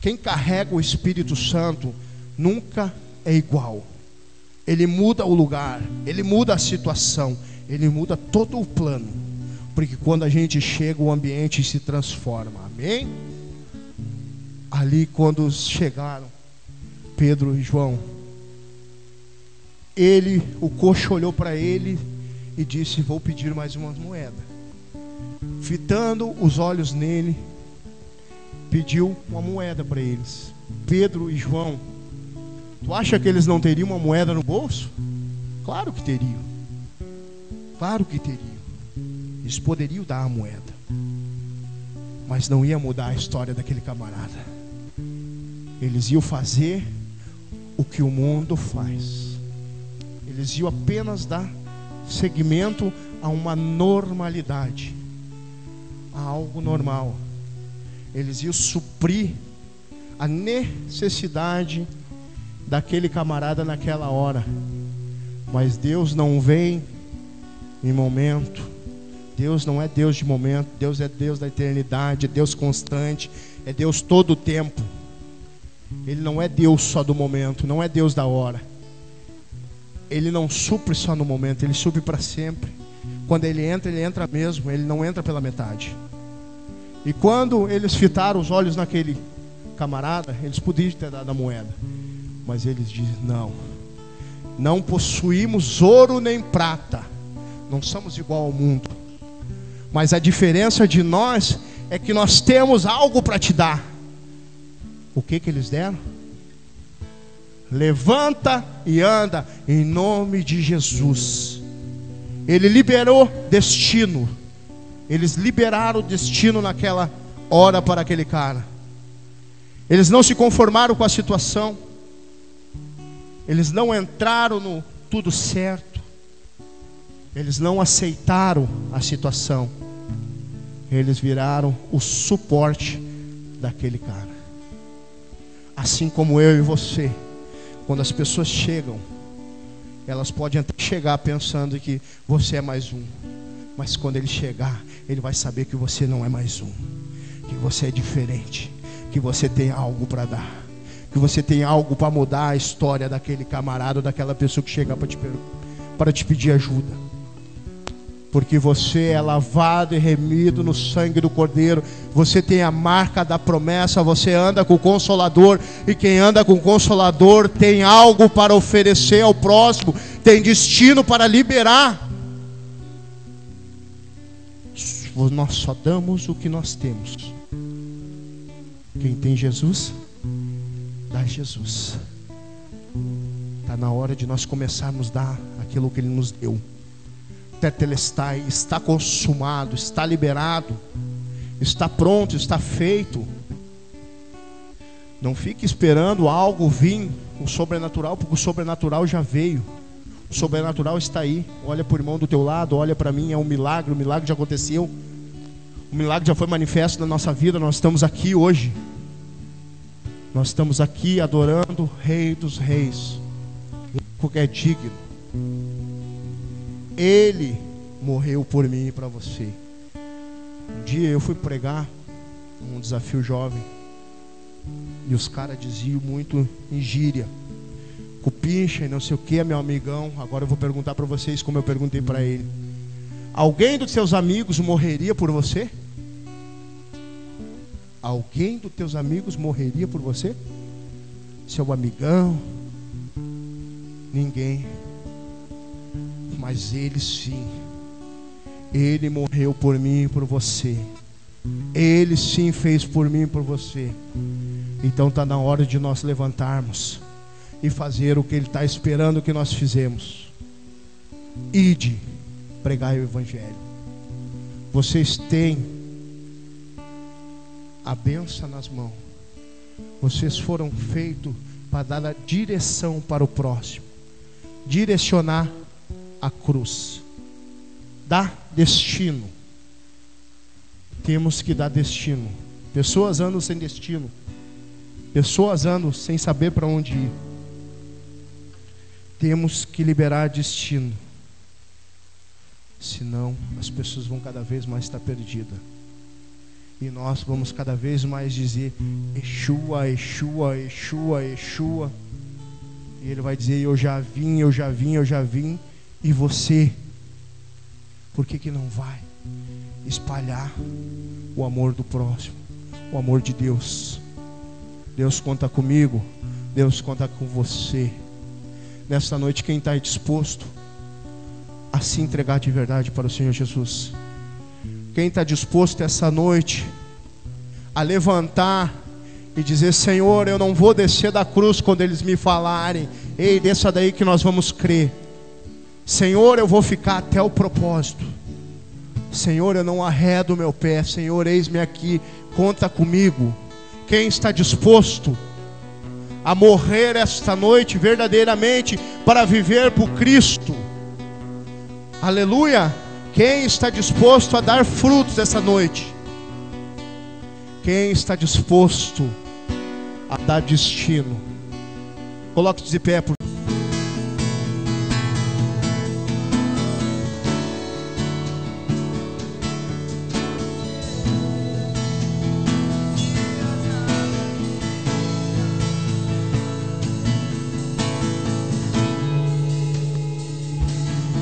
Speaker 2: Quem carrega o Espírito Santo nunca é igual. Ele muda o lugar, ele muda a situação, ele muda todo o plano. Porque quando a gente chega, o ambiente se transforma. Amém? Ali, quando chegaram, Pedro e João. Ele, o coxo olhou para ele e disse: Vou pedir mais uma moeda. Fitando os olhos nele, pediu uma moeda para eles. Pedro e João, tu acha que eles não teriam uma moeda no bolso? Claro que teriam. Claro que teriam. Eles poderiam dar a moeda, mas não ia mudar a história daquele camarada. Eles iam fazer o que o mundo faz. Eles iam apenas dar seguimento a uma normalidade, a algo normal. Eles iam suprir a necessidade daquele camarada naquela hora. Mas Deus não vem em momento. Deus não é Deus de momento, Deus é Deus da eternidade, é Deus constante, é Deus todo o tempo. Ele não é Deus só do momento, não é Deus da hora. Ele não supre só no momento, ele supre para sempre. Quando ele entra, ele entra mesmo, ele não entra pela metade. E quando eles fitaram os olhos naquele camarada, eles podiam ter dado a moeda. Mas eles dizem: não, não possuímos ouro nem prata, não somos igual ao mundo. Mas a diferença de nós é que nós temos algo para te dar. O que que eles deram? Levanta e anda em nome de Jesus. Ele liberou destino. Eles liberaram o destino naquela hora para aquele cara. Eles não se conformaram com a situação. Eles não entraram no tudo certo. Eles não aceitaram a situação. Eles viraram o suporte daquele cara. Assim como eu e você, quando as pessoas chegam, elas podem até chegar pensando que você é mais um, mas quando ele chegar, ele vai saber que você não é mais um, que você é diferente, que você tem algo para dar, que você tem algo para mudar a história daquele camarada, daquela pessoa que chega para te, te pedir ajuda. porque você é lavado e remido no sangue do Cordeiro, você tem a marca da promessa, você anda com o Consolador, e quem anda com o Consolador tem algo para oferecer ao próximo, tem destino para liberar. Nós só damos o que nós temos. Quem tem Jesus, dá Jesus. Está na hora de nós começarmos a dar aquilo que Ele nos deu tetelestai, está consumado, está liberado, está pronto, está feito. Não fique esperando algo vir, o sobrenatural, porque o sobrenatural já veio. O sobrenatural está aí. Olha para o irmão do teu lado, olha para mim, é um milagre, o milagre já aconteceu. O milagre já foi manifesto na nossa vida, nós estamos aqui hoje. Nós estamos aqui adorando o Rei dos Reis, porque é digno. Ele morreu por mim e para você. Um dia eu fui pregar um desafio jovem e os caras diziam muito em gíria, cupincha e não sei o que, meu amigão. Agora eu vou perguntar para vocês como eu perguntei para ele: Alguém dos seus amigos morreria por você? Alguém dos teus amigos morreria por você? Seu amigão? Ninguém mas ele sim. Ele morreu por mim e por você. Ele sim fez por mim e por você. Então está na hora de nós levantarmos e fazer o que Ele está esperando que nós fizemos. Ide, pregar o Evangelho. Vocês têm a benção nas mãos. Vocês foram feitos para dar a direção para o próximo, direcionar a cruz. Dá destino. Temos que dar destino. Pessoas andam sem destino. Pessoas andam sem saber para onde ir. Temos que liberar destino. Senão as pessoas vão cada vez mais estar perdidas. E nós vamos cada vez mais dizer Exua, Exua, Exua, Exua. E ele vai dizer: Eu já vim, eu já vim, eu já vim. E você, por que, que não vai espalhar o amor do próximo, o amor de Deus? Deus conta comigo, Deus conta com você. Nesta noite, quem está disposto a se entregar de verdade para o Senhor Jesus? Quem está disposto essa noite a levantar e dizer: Senhor, eu não vou descer da cruz quando eles me falarem, ei, desça daí que nós vamos crer. Senhor, eu vou ficar até o propósito. Senhor, eu não arredo meu pé. Senhor, eis-me aqui, conta comigo. Quem está disposto a morrer esta noite verdadeiramente para viver por Cristo? Aleluia! Quem está disposto a dar frutos essa noite? Quem está disposto a dar destino? Coloque-se de pé por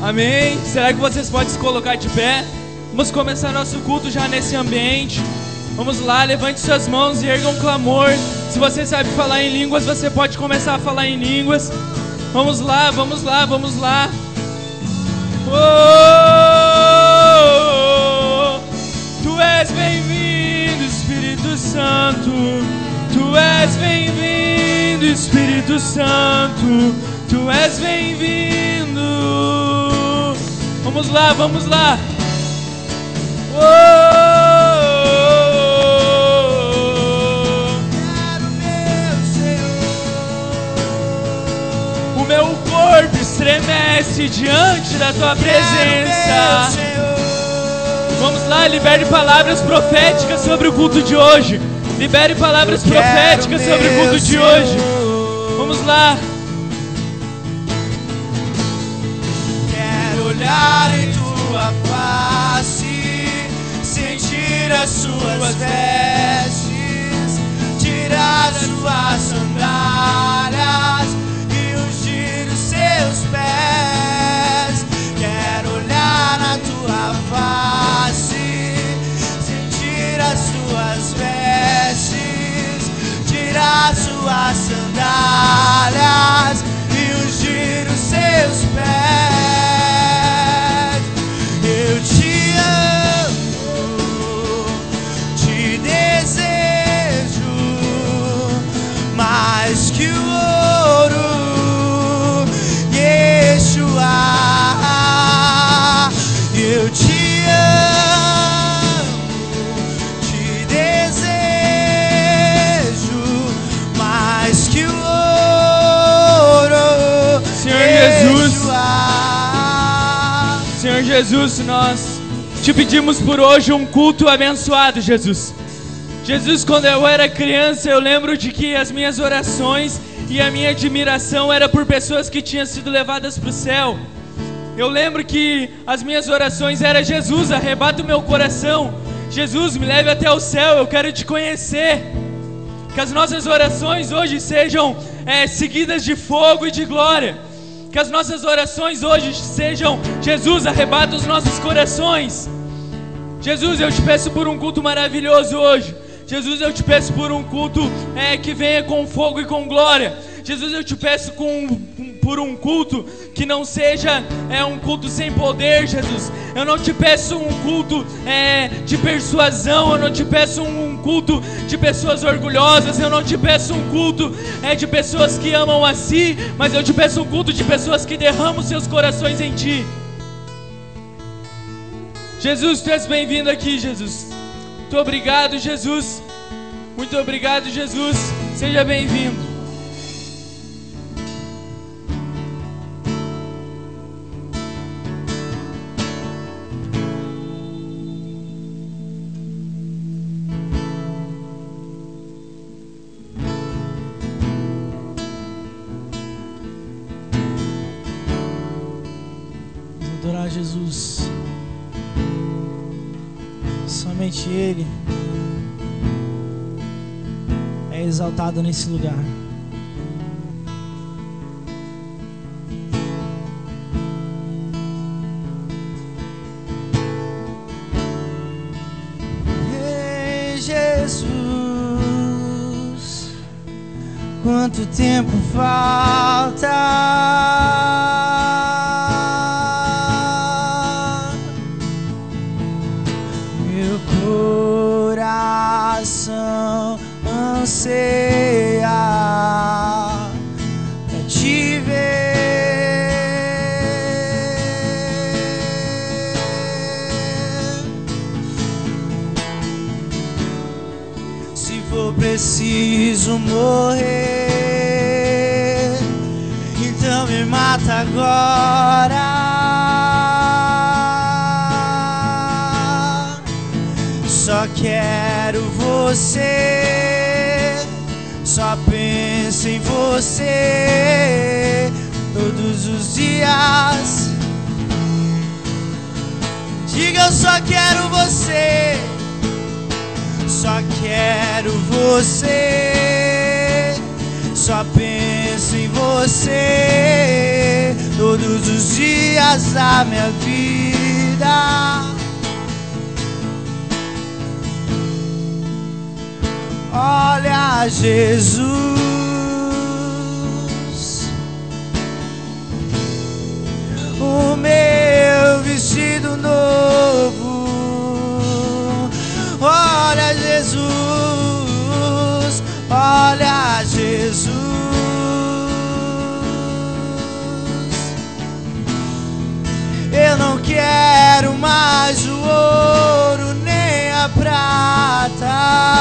Speaker 3: Amém. Será que vocês podem se colocar de pé? Vamos começar nosso culto já nesse ambiente. Vamos lá, levante suas mãos e erga um clamor. Se você sabe falar em línguas, você pode começar a falar em línguas. Vamos lá, vamos lá, vamos lá. Oh, tu és bem-vindo, Espírito Santo. Tu és bem-vindo, Espírito Santo. Tu és bem-vindo. Vamos lá, vamos lá. O meu corpo estremece diante da tua presença. Vamos lá, libere palavras proféticas sobre o culto de hoje. Libere palavras proféticas sobre o culto de hoje. Vamos lá.
Speaker 1: olhar em tua face, sentir as suas vestes, tirar as suas sandálias e ungir os seus pés. Quero olhar na tua face, sentir as suas vestes, tirar as suas
Speaker 3: sandálias. Jesus, nós te pedimos por hoje um culto abençoado, Jesus. Jesus, quando eu era criança, eu lembro de que as minhas orações e a minha admiração era por pessoas que tinham sido levadas para o céu. Eu lembro que as minhas orações era Jesus, arrebata o meu coração. Jesus, me leve até o céu, eu quero te conhecer. Que as nossas orações hoje sejam é, seguidas de fogo e de glória. Que as nossas orações hoje sejam, Jesus, arrebata os nossos corações. Jesus, eu te peço por um culto maravilhoso hoje. Jesus, eu te peço por um culto é, que venha com fogo e com glória. Jesus, eu te peço com, por um culto que não seja é, um culto sem poder, Jesus. Eu não te peço um culto é, de persuasão, eu não te peço um, um culto de pessoas orgulhosas, eu não te peço um culto é, de pessoas que amam a si, mas eu te peço um culto de pessoas que derramam seus corações em ti. Jesus, tu és bem-vindo aqui, Jesus. Muito obrigado, Jesus. Muito obrigado, Jesus. Seja bem-vindo.
Speaker 1: Exaltado nesse lugar. Jesus, quanto tempo falta? Diga eu só quero você, só quero você, só penso em você todos os dias da minha vida. Olha Jesus, novo. Olha Jesus, olha Jesus. Eu não quero mais o ouro nem a prata.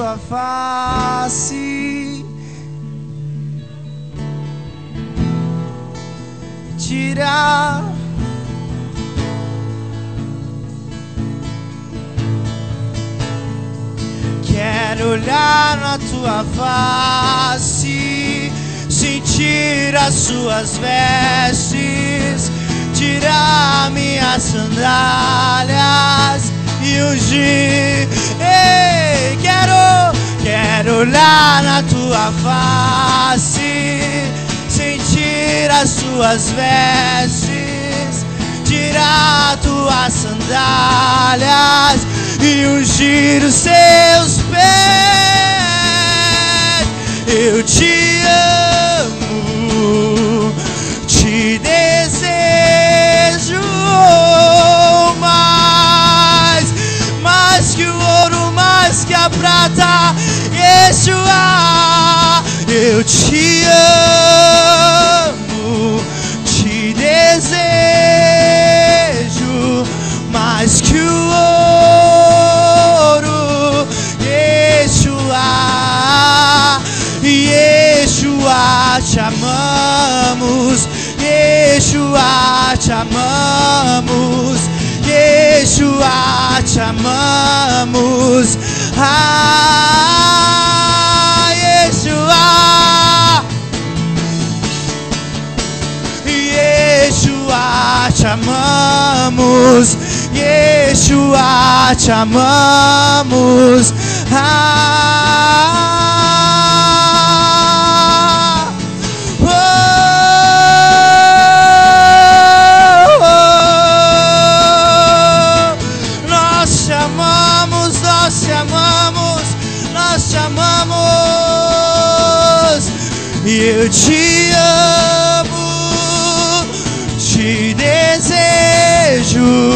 Speaker 1: Tua face. Tirar Quero olhar na tua face, sentir as suas vestes, tirar minhas sandálias e ungir Ei, quero, quero olhar na tua face, sentir as tuas vestes, tirar tuas sandálias e ungir os teus pés. Eu te amo, te desejo mais que a prata, Yeshua. Eu te amo, te desejo mais que o ouro, Yeshua, Yeshua, te amamos, Yeshua, te amamos, Yeshua, te amamos, ah, Yeshua. Yeshua, te amamos. Yeshua, te amamos. Ah, eu te amo, te desejo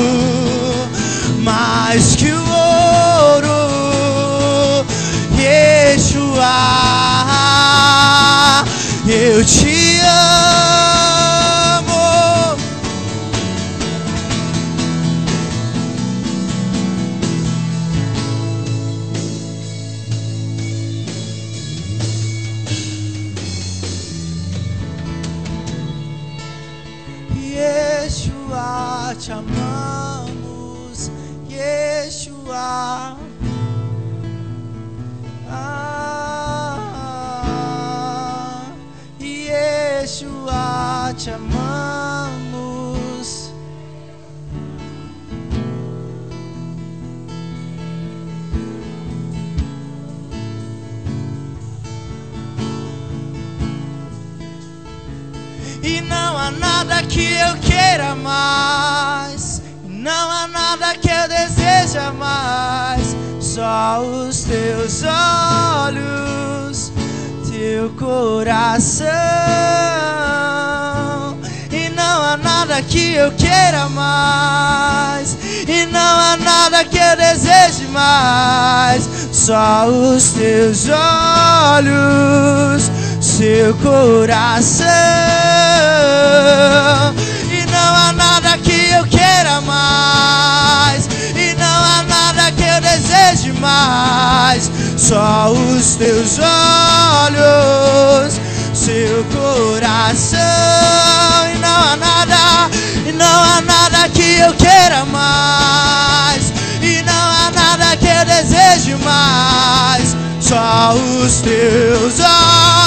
Speaker 1: coração. E não há nada que eu queira mais. E não há nada que eu deseje mais. Só os teus olhos, seu coração. E não há nada que eu queira mais. E não há nada que eu deseje mais. Só os teus olhos, seu coração. E não há nada, e não há nada que eu queira mais. E não há nada que eu deseje mais. Só os teus olhos.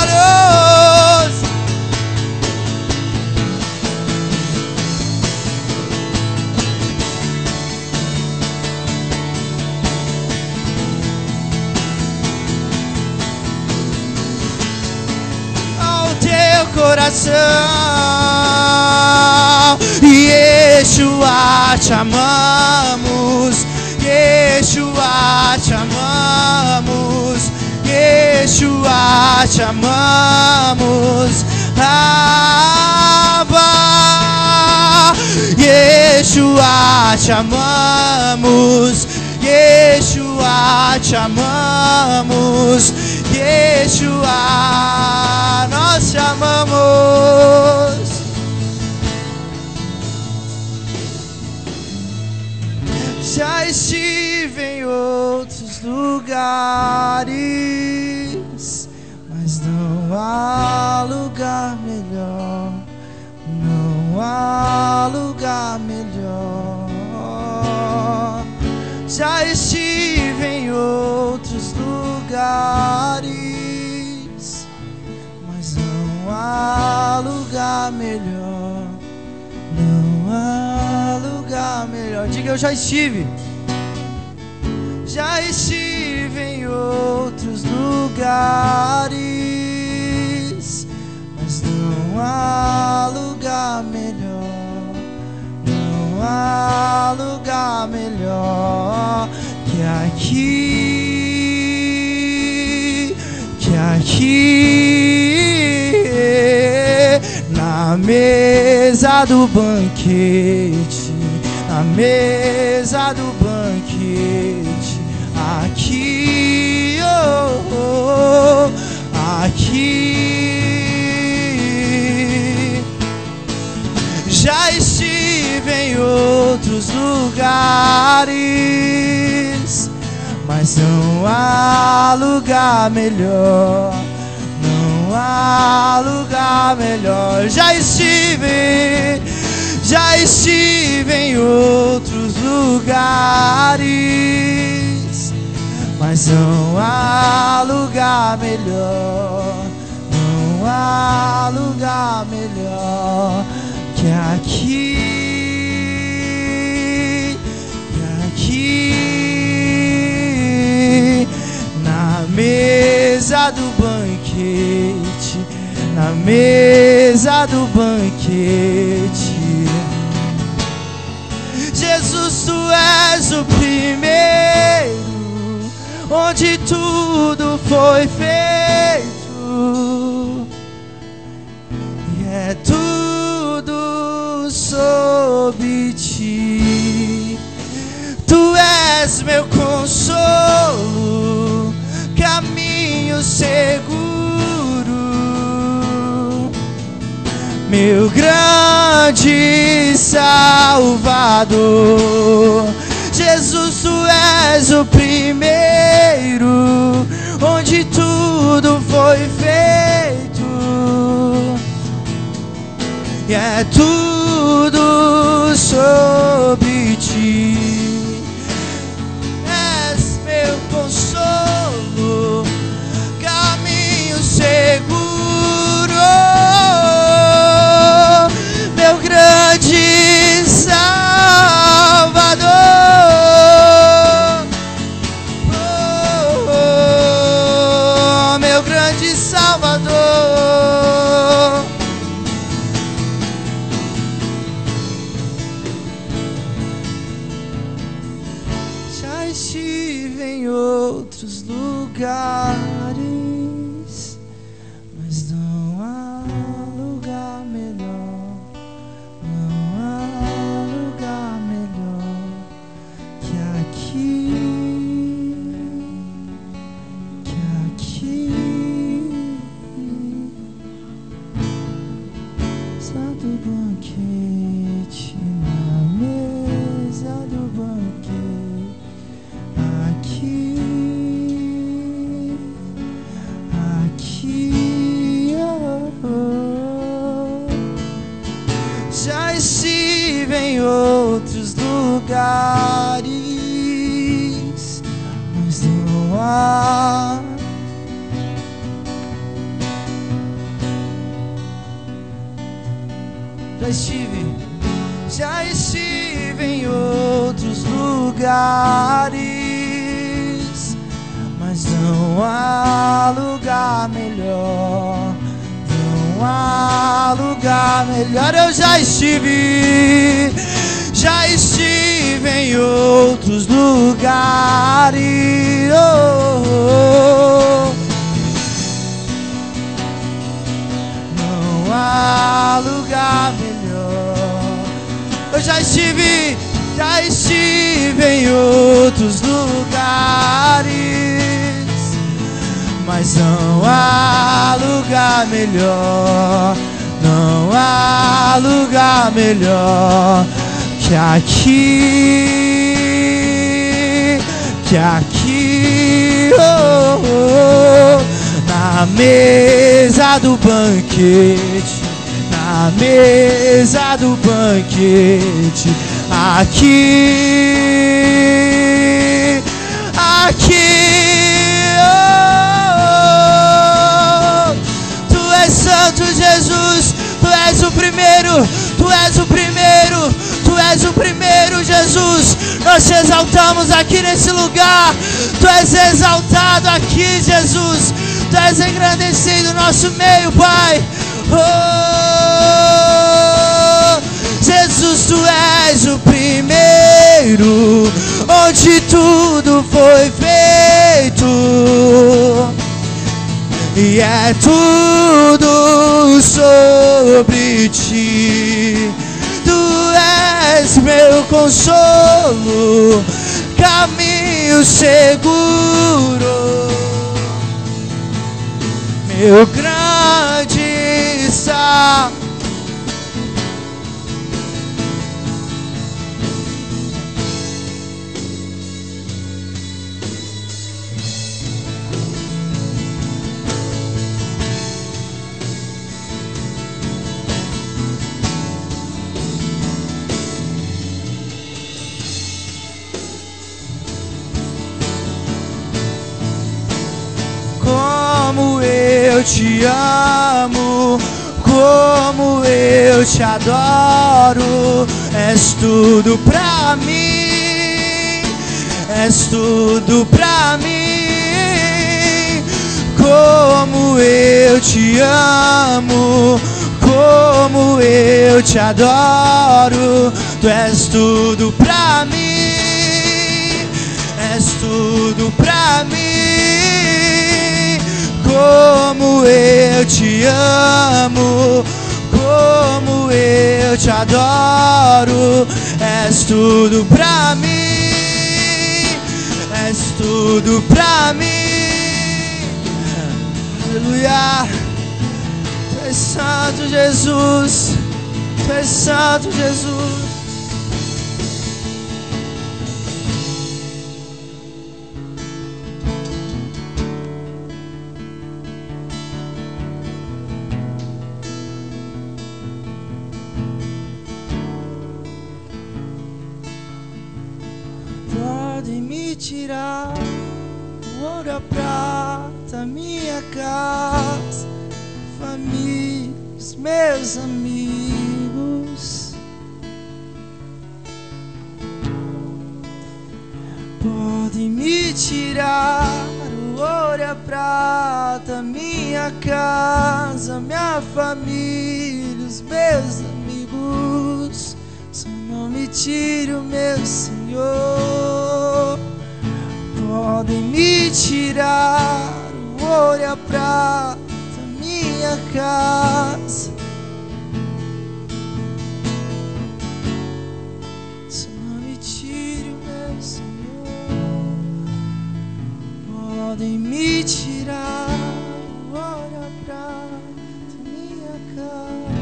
Speaker 1: Coração. Yeshua, te amamos. Yeshua, te amamos. Yeshua, te amamos. Abba, Yeshua, te amamos. Yeshua, te amamos. Yeshua, nós te amamos. Lugares, mas não há lugar melhor. Não há lugar melhor. Já estive em outros lugares, mas não há lugar melhor. Não há lugar melhor. Diga eu já estive. Já estive em outros lugares, mas não há lugar melhor. Não há lugar melhor que aqui, que aqui na mesa do banquete, na mesa do banquete, aqui, oh, oh, aqui. Já estive em outros lugares, mas não há lugar melhor. Não há lugar melhor. Já estive, já estive em outros lugares, mas não há lugar melhor. Não há lugar melhor que aqui, que aqui na mesa do banquete, na mesa do banquete. Jesus, tu és o primeiro, onde tudo foi feito, e é tudo sob ti. Tu és meu consolo, caminho seguro, meu grande Salvador. Jesus, tu és o primeiro, onde tudo foi feito, e é tudo sobre já estive, já estive em outros lugares. Oh, oh. Não há lugar melhor. Eu já estive, já estive em outros lugares, mas não há lugar melhor. Não há lugar melhor que aqui, que aqui, oh, oh, na mesa do banquete, na mesa do banquete, aqui, Nós te exaltamos aqui nesse lugar. Tu és exaltado aqui, Jesus. Tu és engrandecido no nosso meio, Pai. Oh, Jesus, tu és o primeiro, onde tudo foi feito. E é tudo sobre ti. És meu consolo, caminho seguro meu grande sal. Te amo, como eu te adoro, és tudo pra mim, és tudo pra mim. Como eu te amo, como eu te adoro, tu és tudo pra mim, és tudo pra mim como eu te amo, como eu te adoro, és tudo pra mim, és tudo pra mim. Aleluia. Tu és santo, Jesus. Tu és santo, Jesus. Podem me tirar o ouro, e a prata, minha casa, minha família, os meus amigos. Só não me tire o meu Senhor. Podem me tirar o ouro e a prata, minha casa. Podem me tirar. O ouro e a prata, minha casa.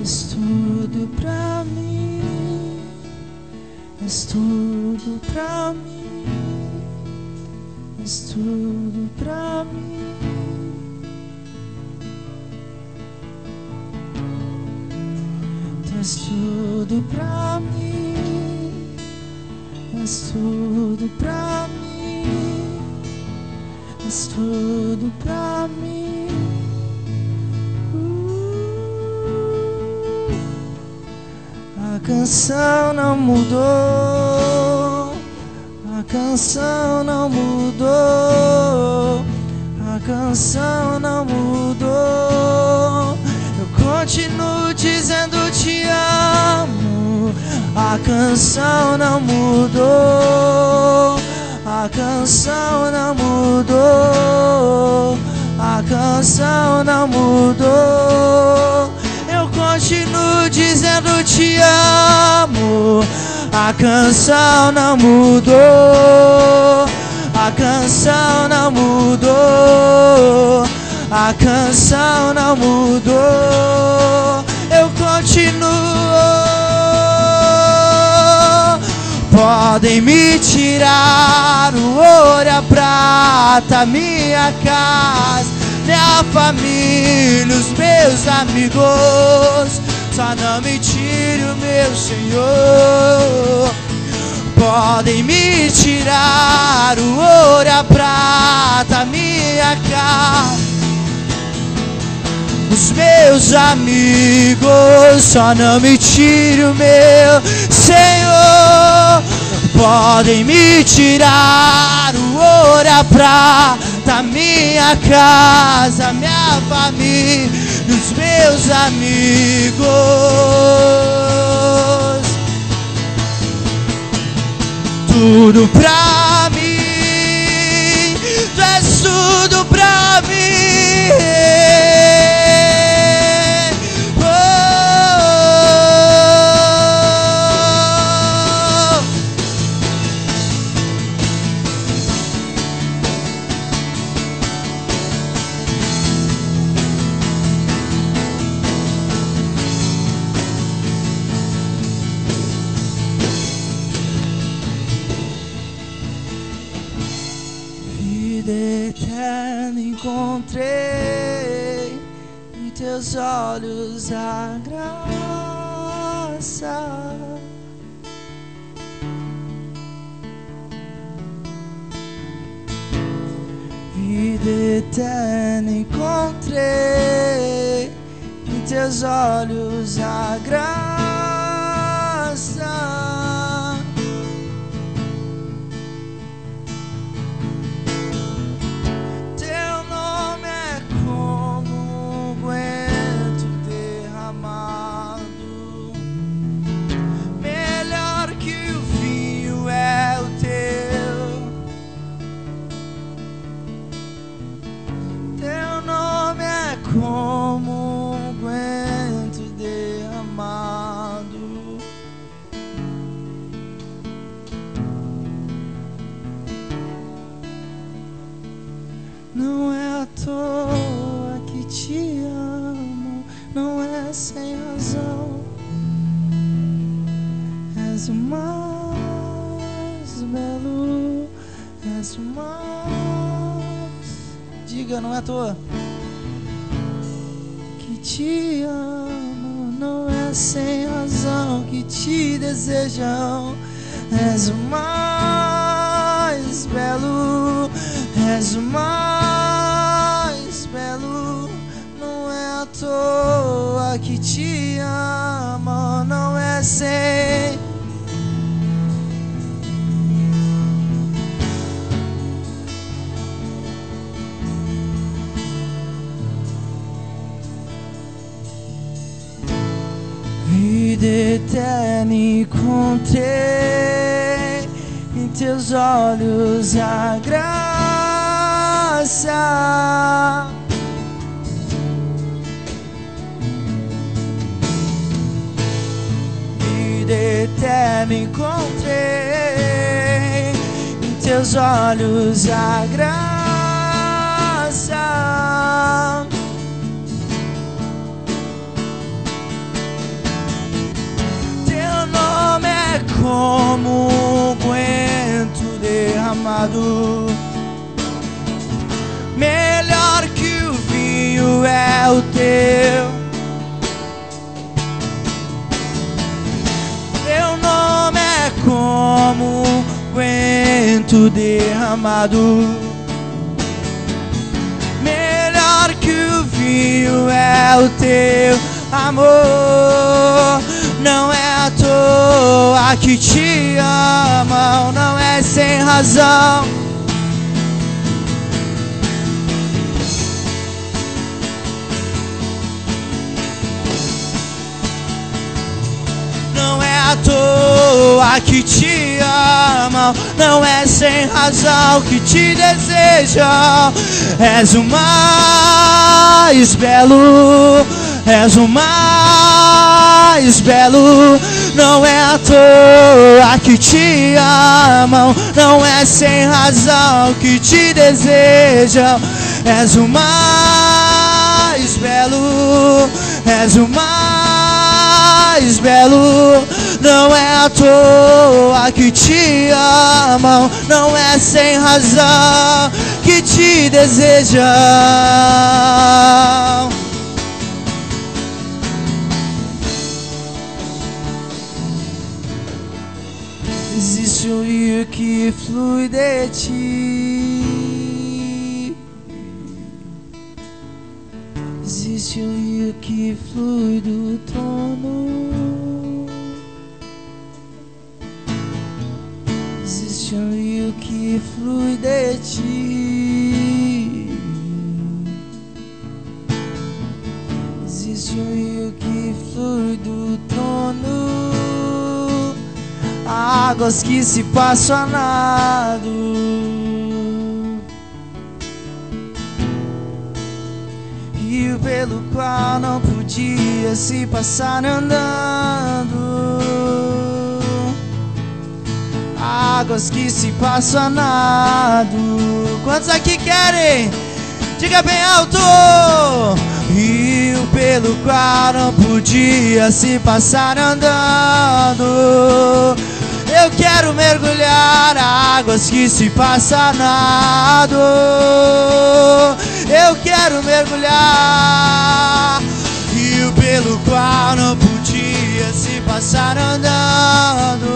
Speaker 1: És tudo pra mim, és tudo pra mim, és tudo tudo pra mim, és tudo pra mim, és tudo pra mim. A canção não mudou. A canção não mudou. A canção não mudou. Eu continuo dizendo te amo. A canção não mudou. A canção não mudou. A canção não mudou. Eu continuo dizendo te amo. A canção não mudou. A canção não mudou. A canção não mudou. Eu continuo. Podem me tirar o ouro a prata, minha casa, minha família, os meus amigos. Só não me tire o meu Senhor. Podem me tirar o ouro a prata, meus amigos, só não me tire o meu Senhor. Podem me tirar o ouro, a prata, minha casa, minha família, os meus amigos. Tudo pra mim, tu és tudo pra mim. Olhos a graça. Vida eterna encontrei em teus olhos a graça. Diga, não é à toa que te amo, não é sem razão que te desejam. És o mais belo, és o mais belo. Não é à toa que te amo, não é sem. Vida eterna encontrei em teus olhos a graça. Vida eterna encontrei em teus olhos a graça. Como um guento derramado. Melhor que o vinho é o teu. Teu nome é como um guento derramado. Melhor que o vinho é o teu amor. Não é toa que te amam, não é sem razão. Não é à toa que te amam, não é sem razão que te desejam. És o mais belo, és o mais belo. Não é à toa que te amam, não é sem razão que te desejam. És o mais belo, és o mais belo. Não é à toa que te amam, não é sem razão que te desejam. Existe um rio que flui de ti. Existe um rio que flui do trono. Existe um rio que flui de ti. Existe um rio que flui do trono. Águas que se passam a nado. rio pelo qual não podia se passar andando. Águas que se passam a nado. Quantos aqui querem? Diga bem alto! Rio pelo qual não podia se passar andando. Eu quero mergulhar águas que se passam nado. Eu quero mergulhar rio pelo qual não podia se passar andando.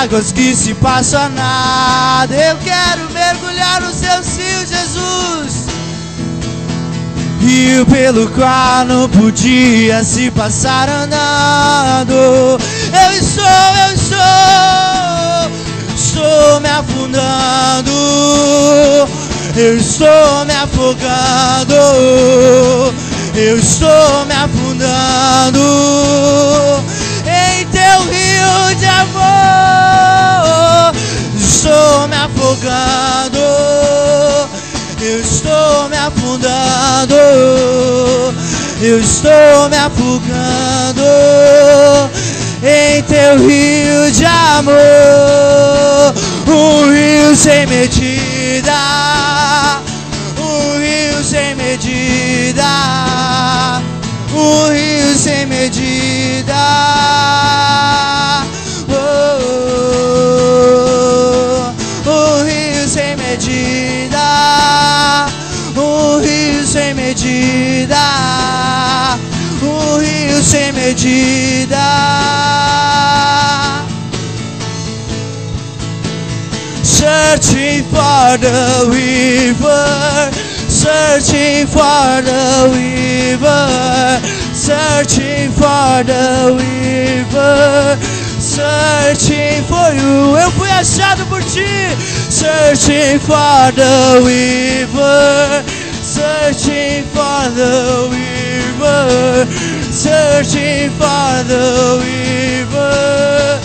Speaker 1: Águas que se passam nada. Eu quero mergulhar no seu rio, Jesus rio pelo qual não podia se passar andando. Eu estou, eu estou, estou me afundando. Eu estou me afogando. Eu estou me afundando em teu rio de amor. Estou me afogando eu estou me afundando, eu estou me afogando em teu rio de amor, um rio sem medida, sem medida. Searching for the river, searching for the river, searching for the river, searching for you. Eu fui achado por ti. Searching for the river, searching for the river, searching for the river.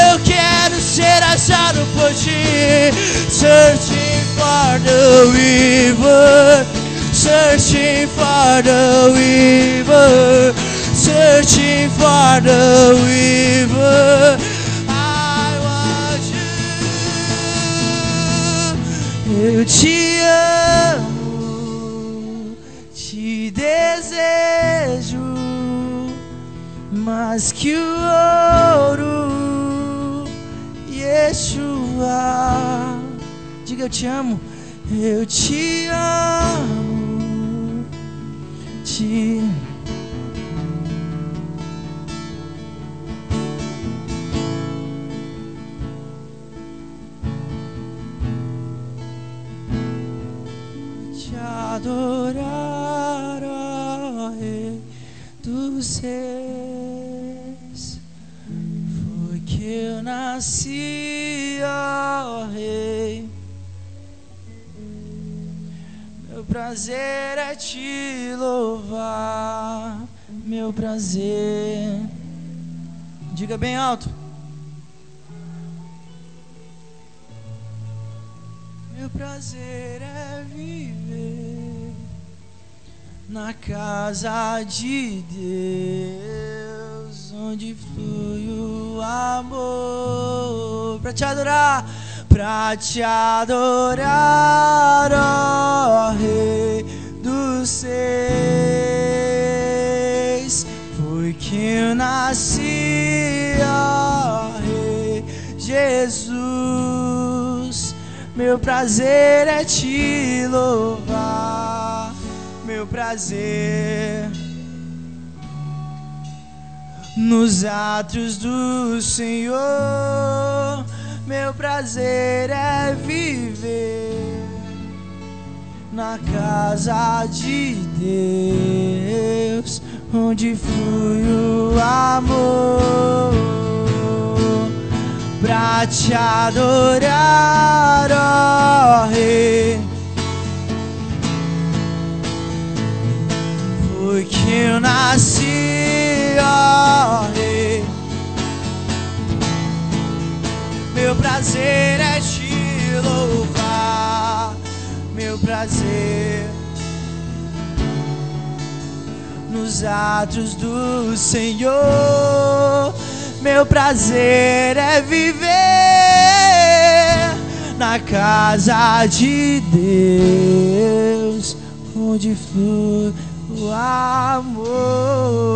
Speaker 1: Eu quero ser achado por ti. Searching for the river, searching for the river, searching for the river. I want you. Eu te amo, mais que o ouro, Yeshua. Diga eu te amo, eu te amo, te adorar, ó Rei dos Reis. Eu nasci, ó Rei. Meu prazer é te louvar, meu prazer. Diga bem alto. Meu prazer é viver na casa de Deus, onde flui o amor, pra te adorar, pra te adorar, ó Rei dos seis. Foi que eu nasci, ó Rei Jesus. Meu prazer é te louvar, meu prazer nos atos do Senhor. Meu prazer é viver na casa de Deus, onde flui o amor, pra te adorar, ó Rei. Que eu nasci, ó Rei. Meu prazer é te louvar, meu prazer nos atos do Senhor. Meu prazer é viver na casa de Deus, onde flui amor.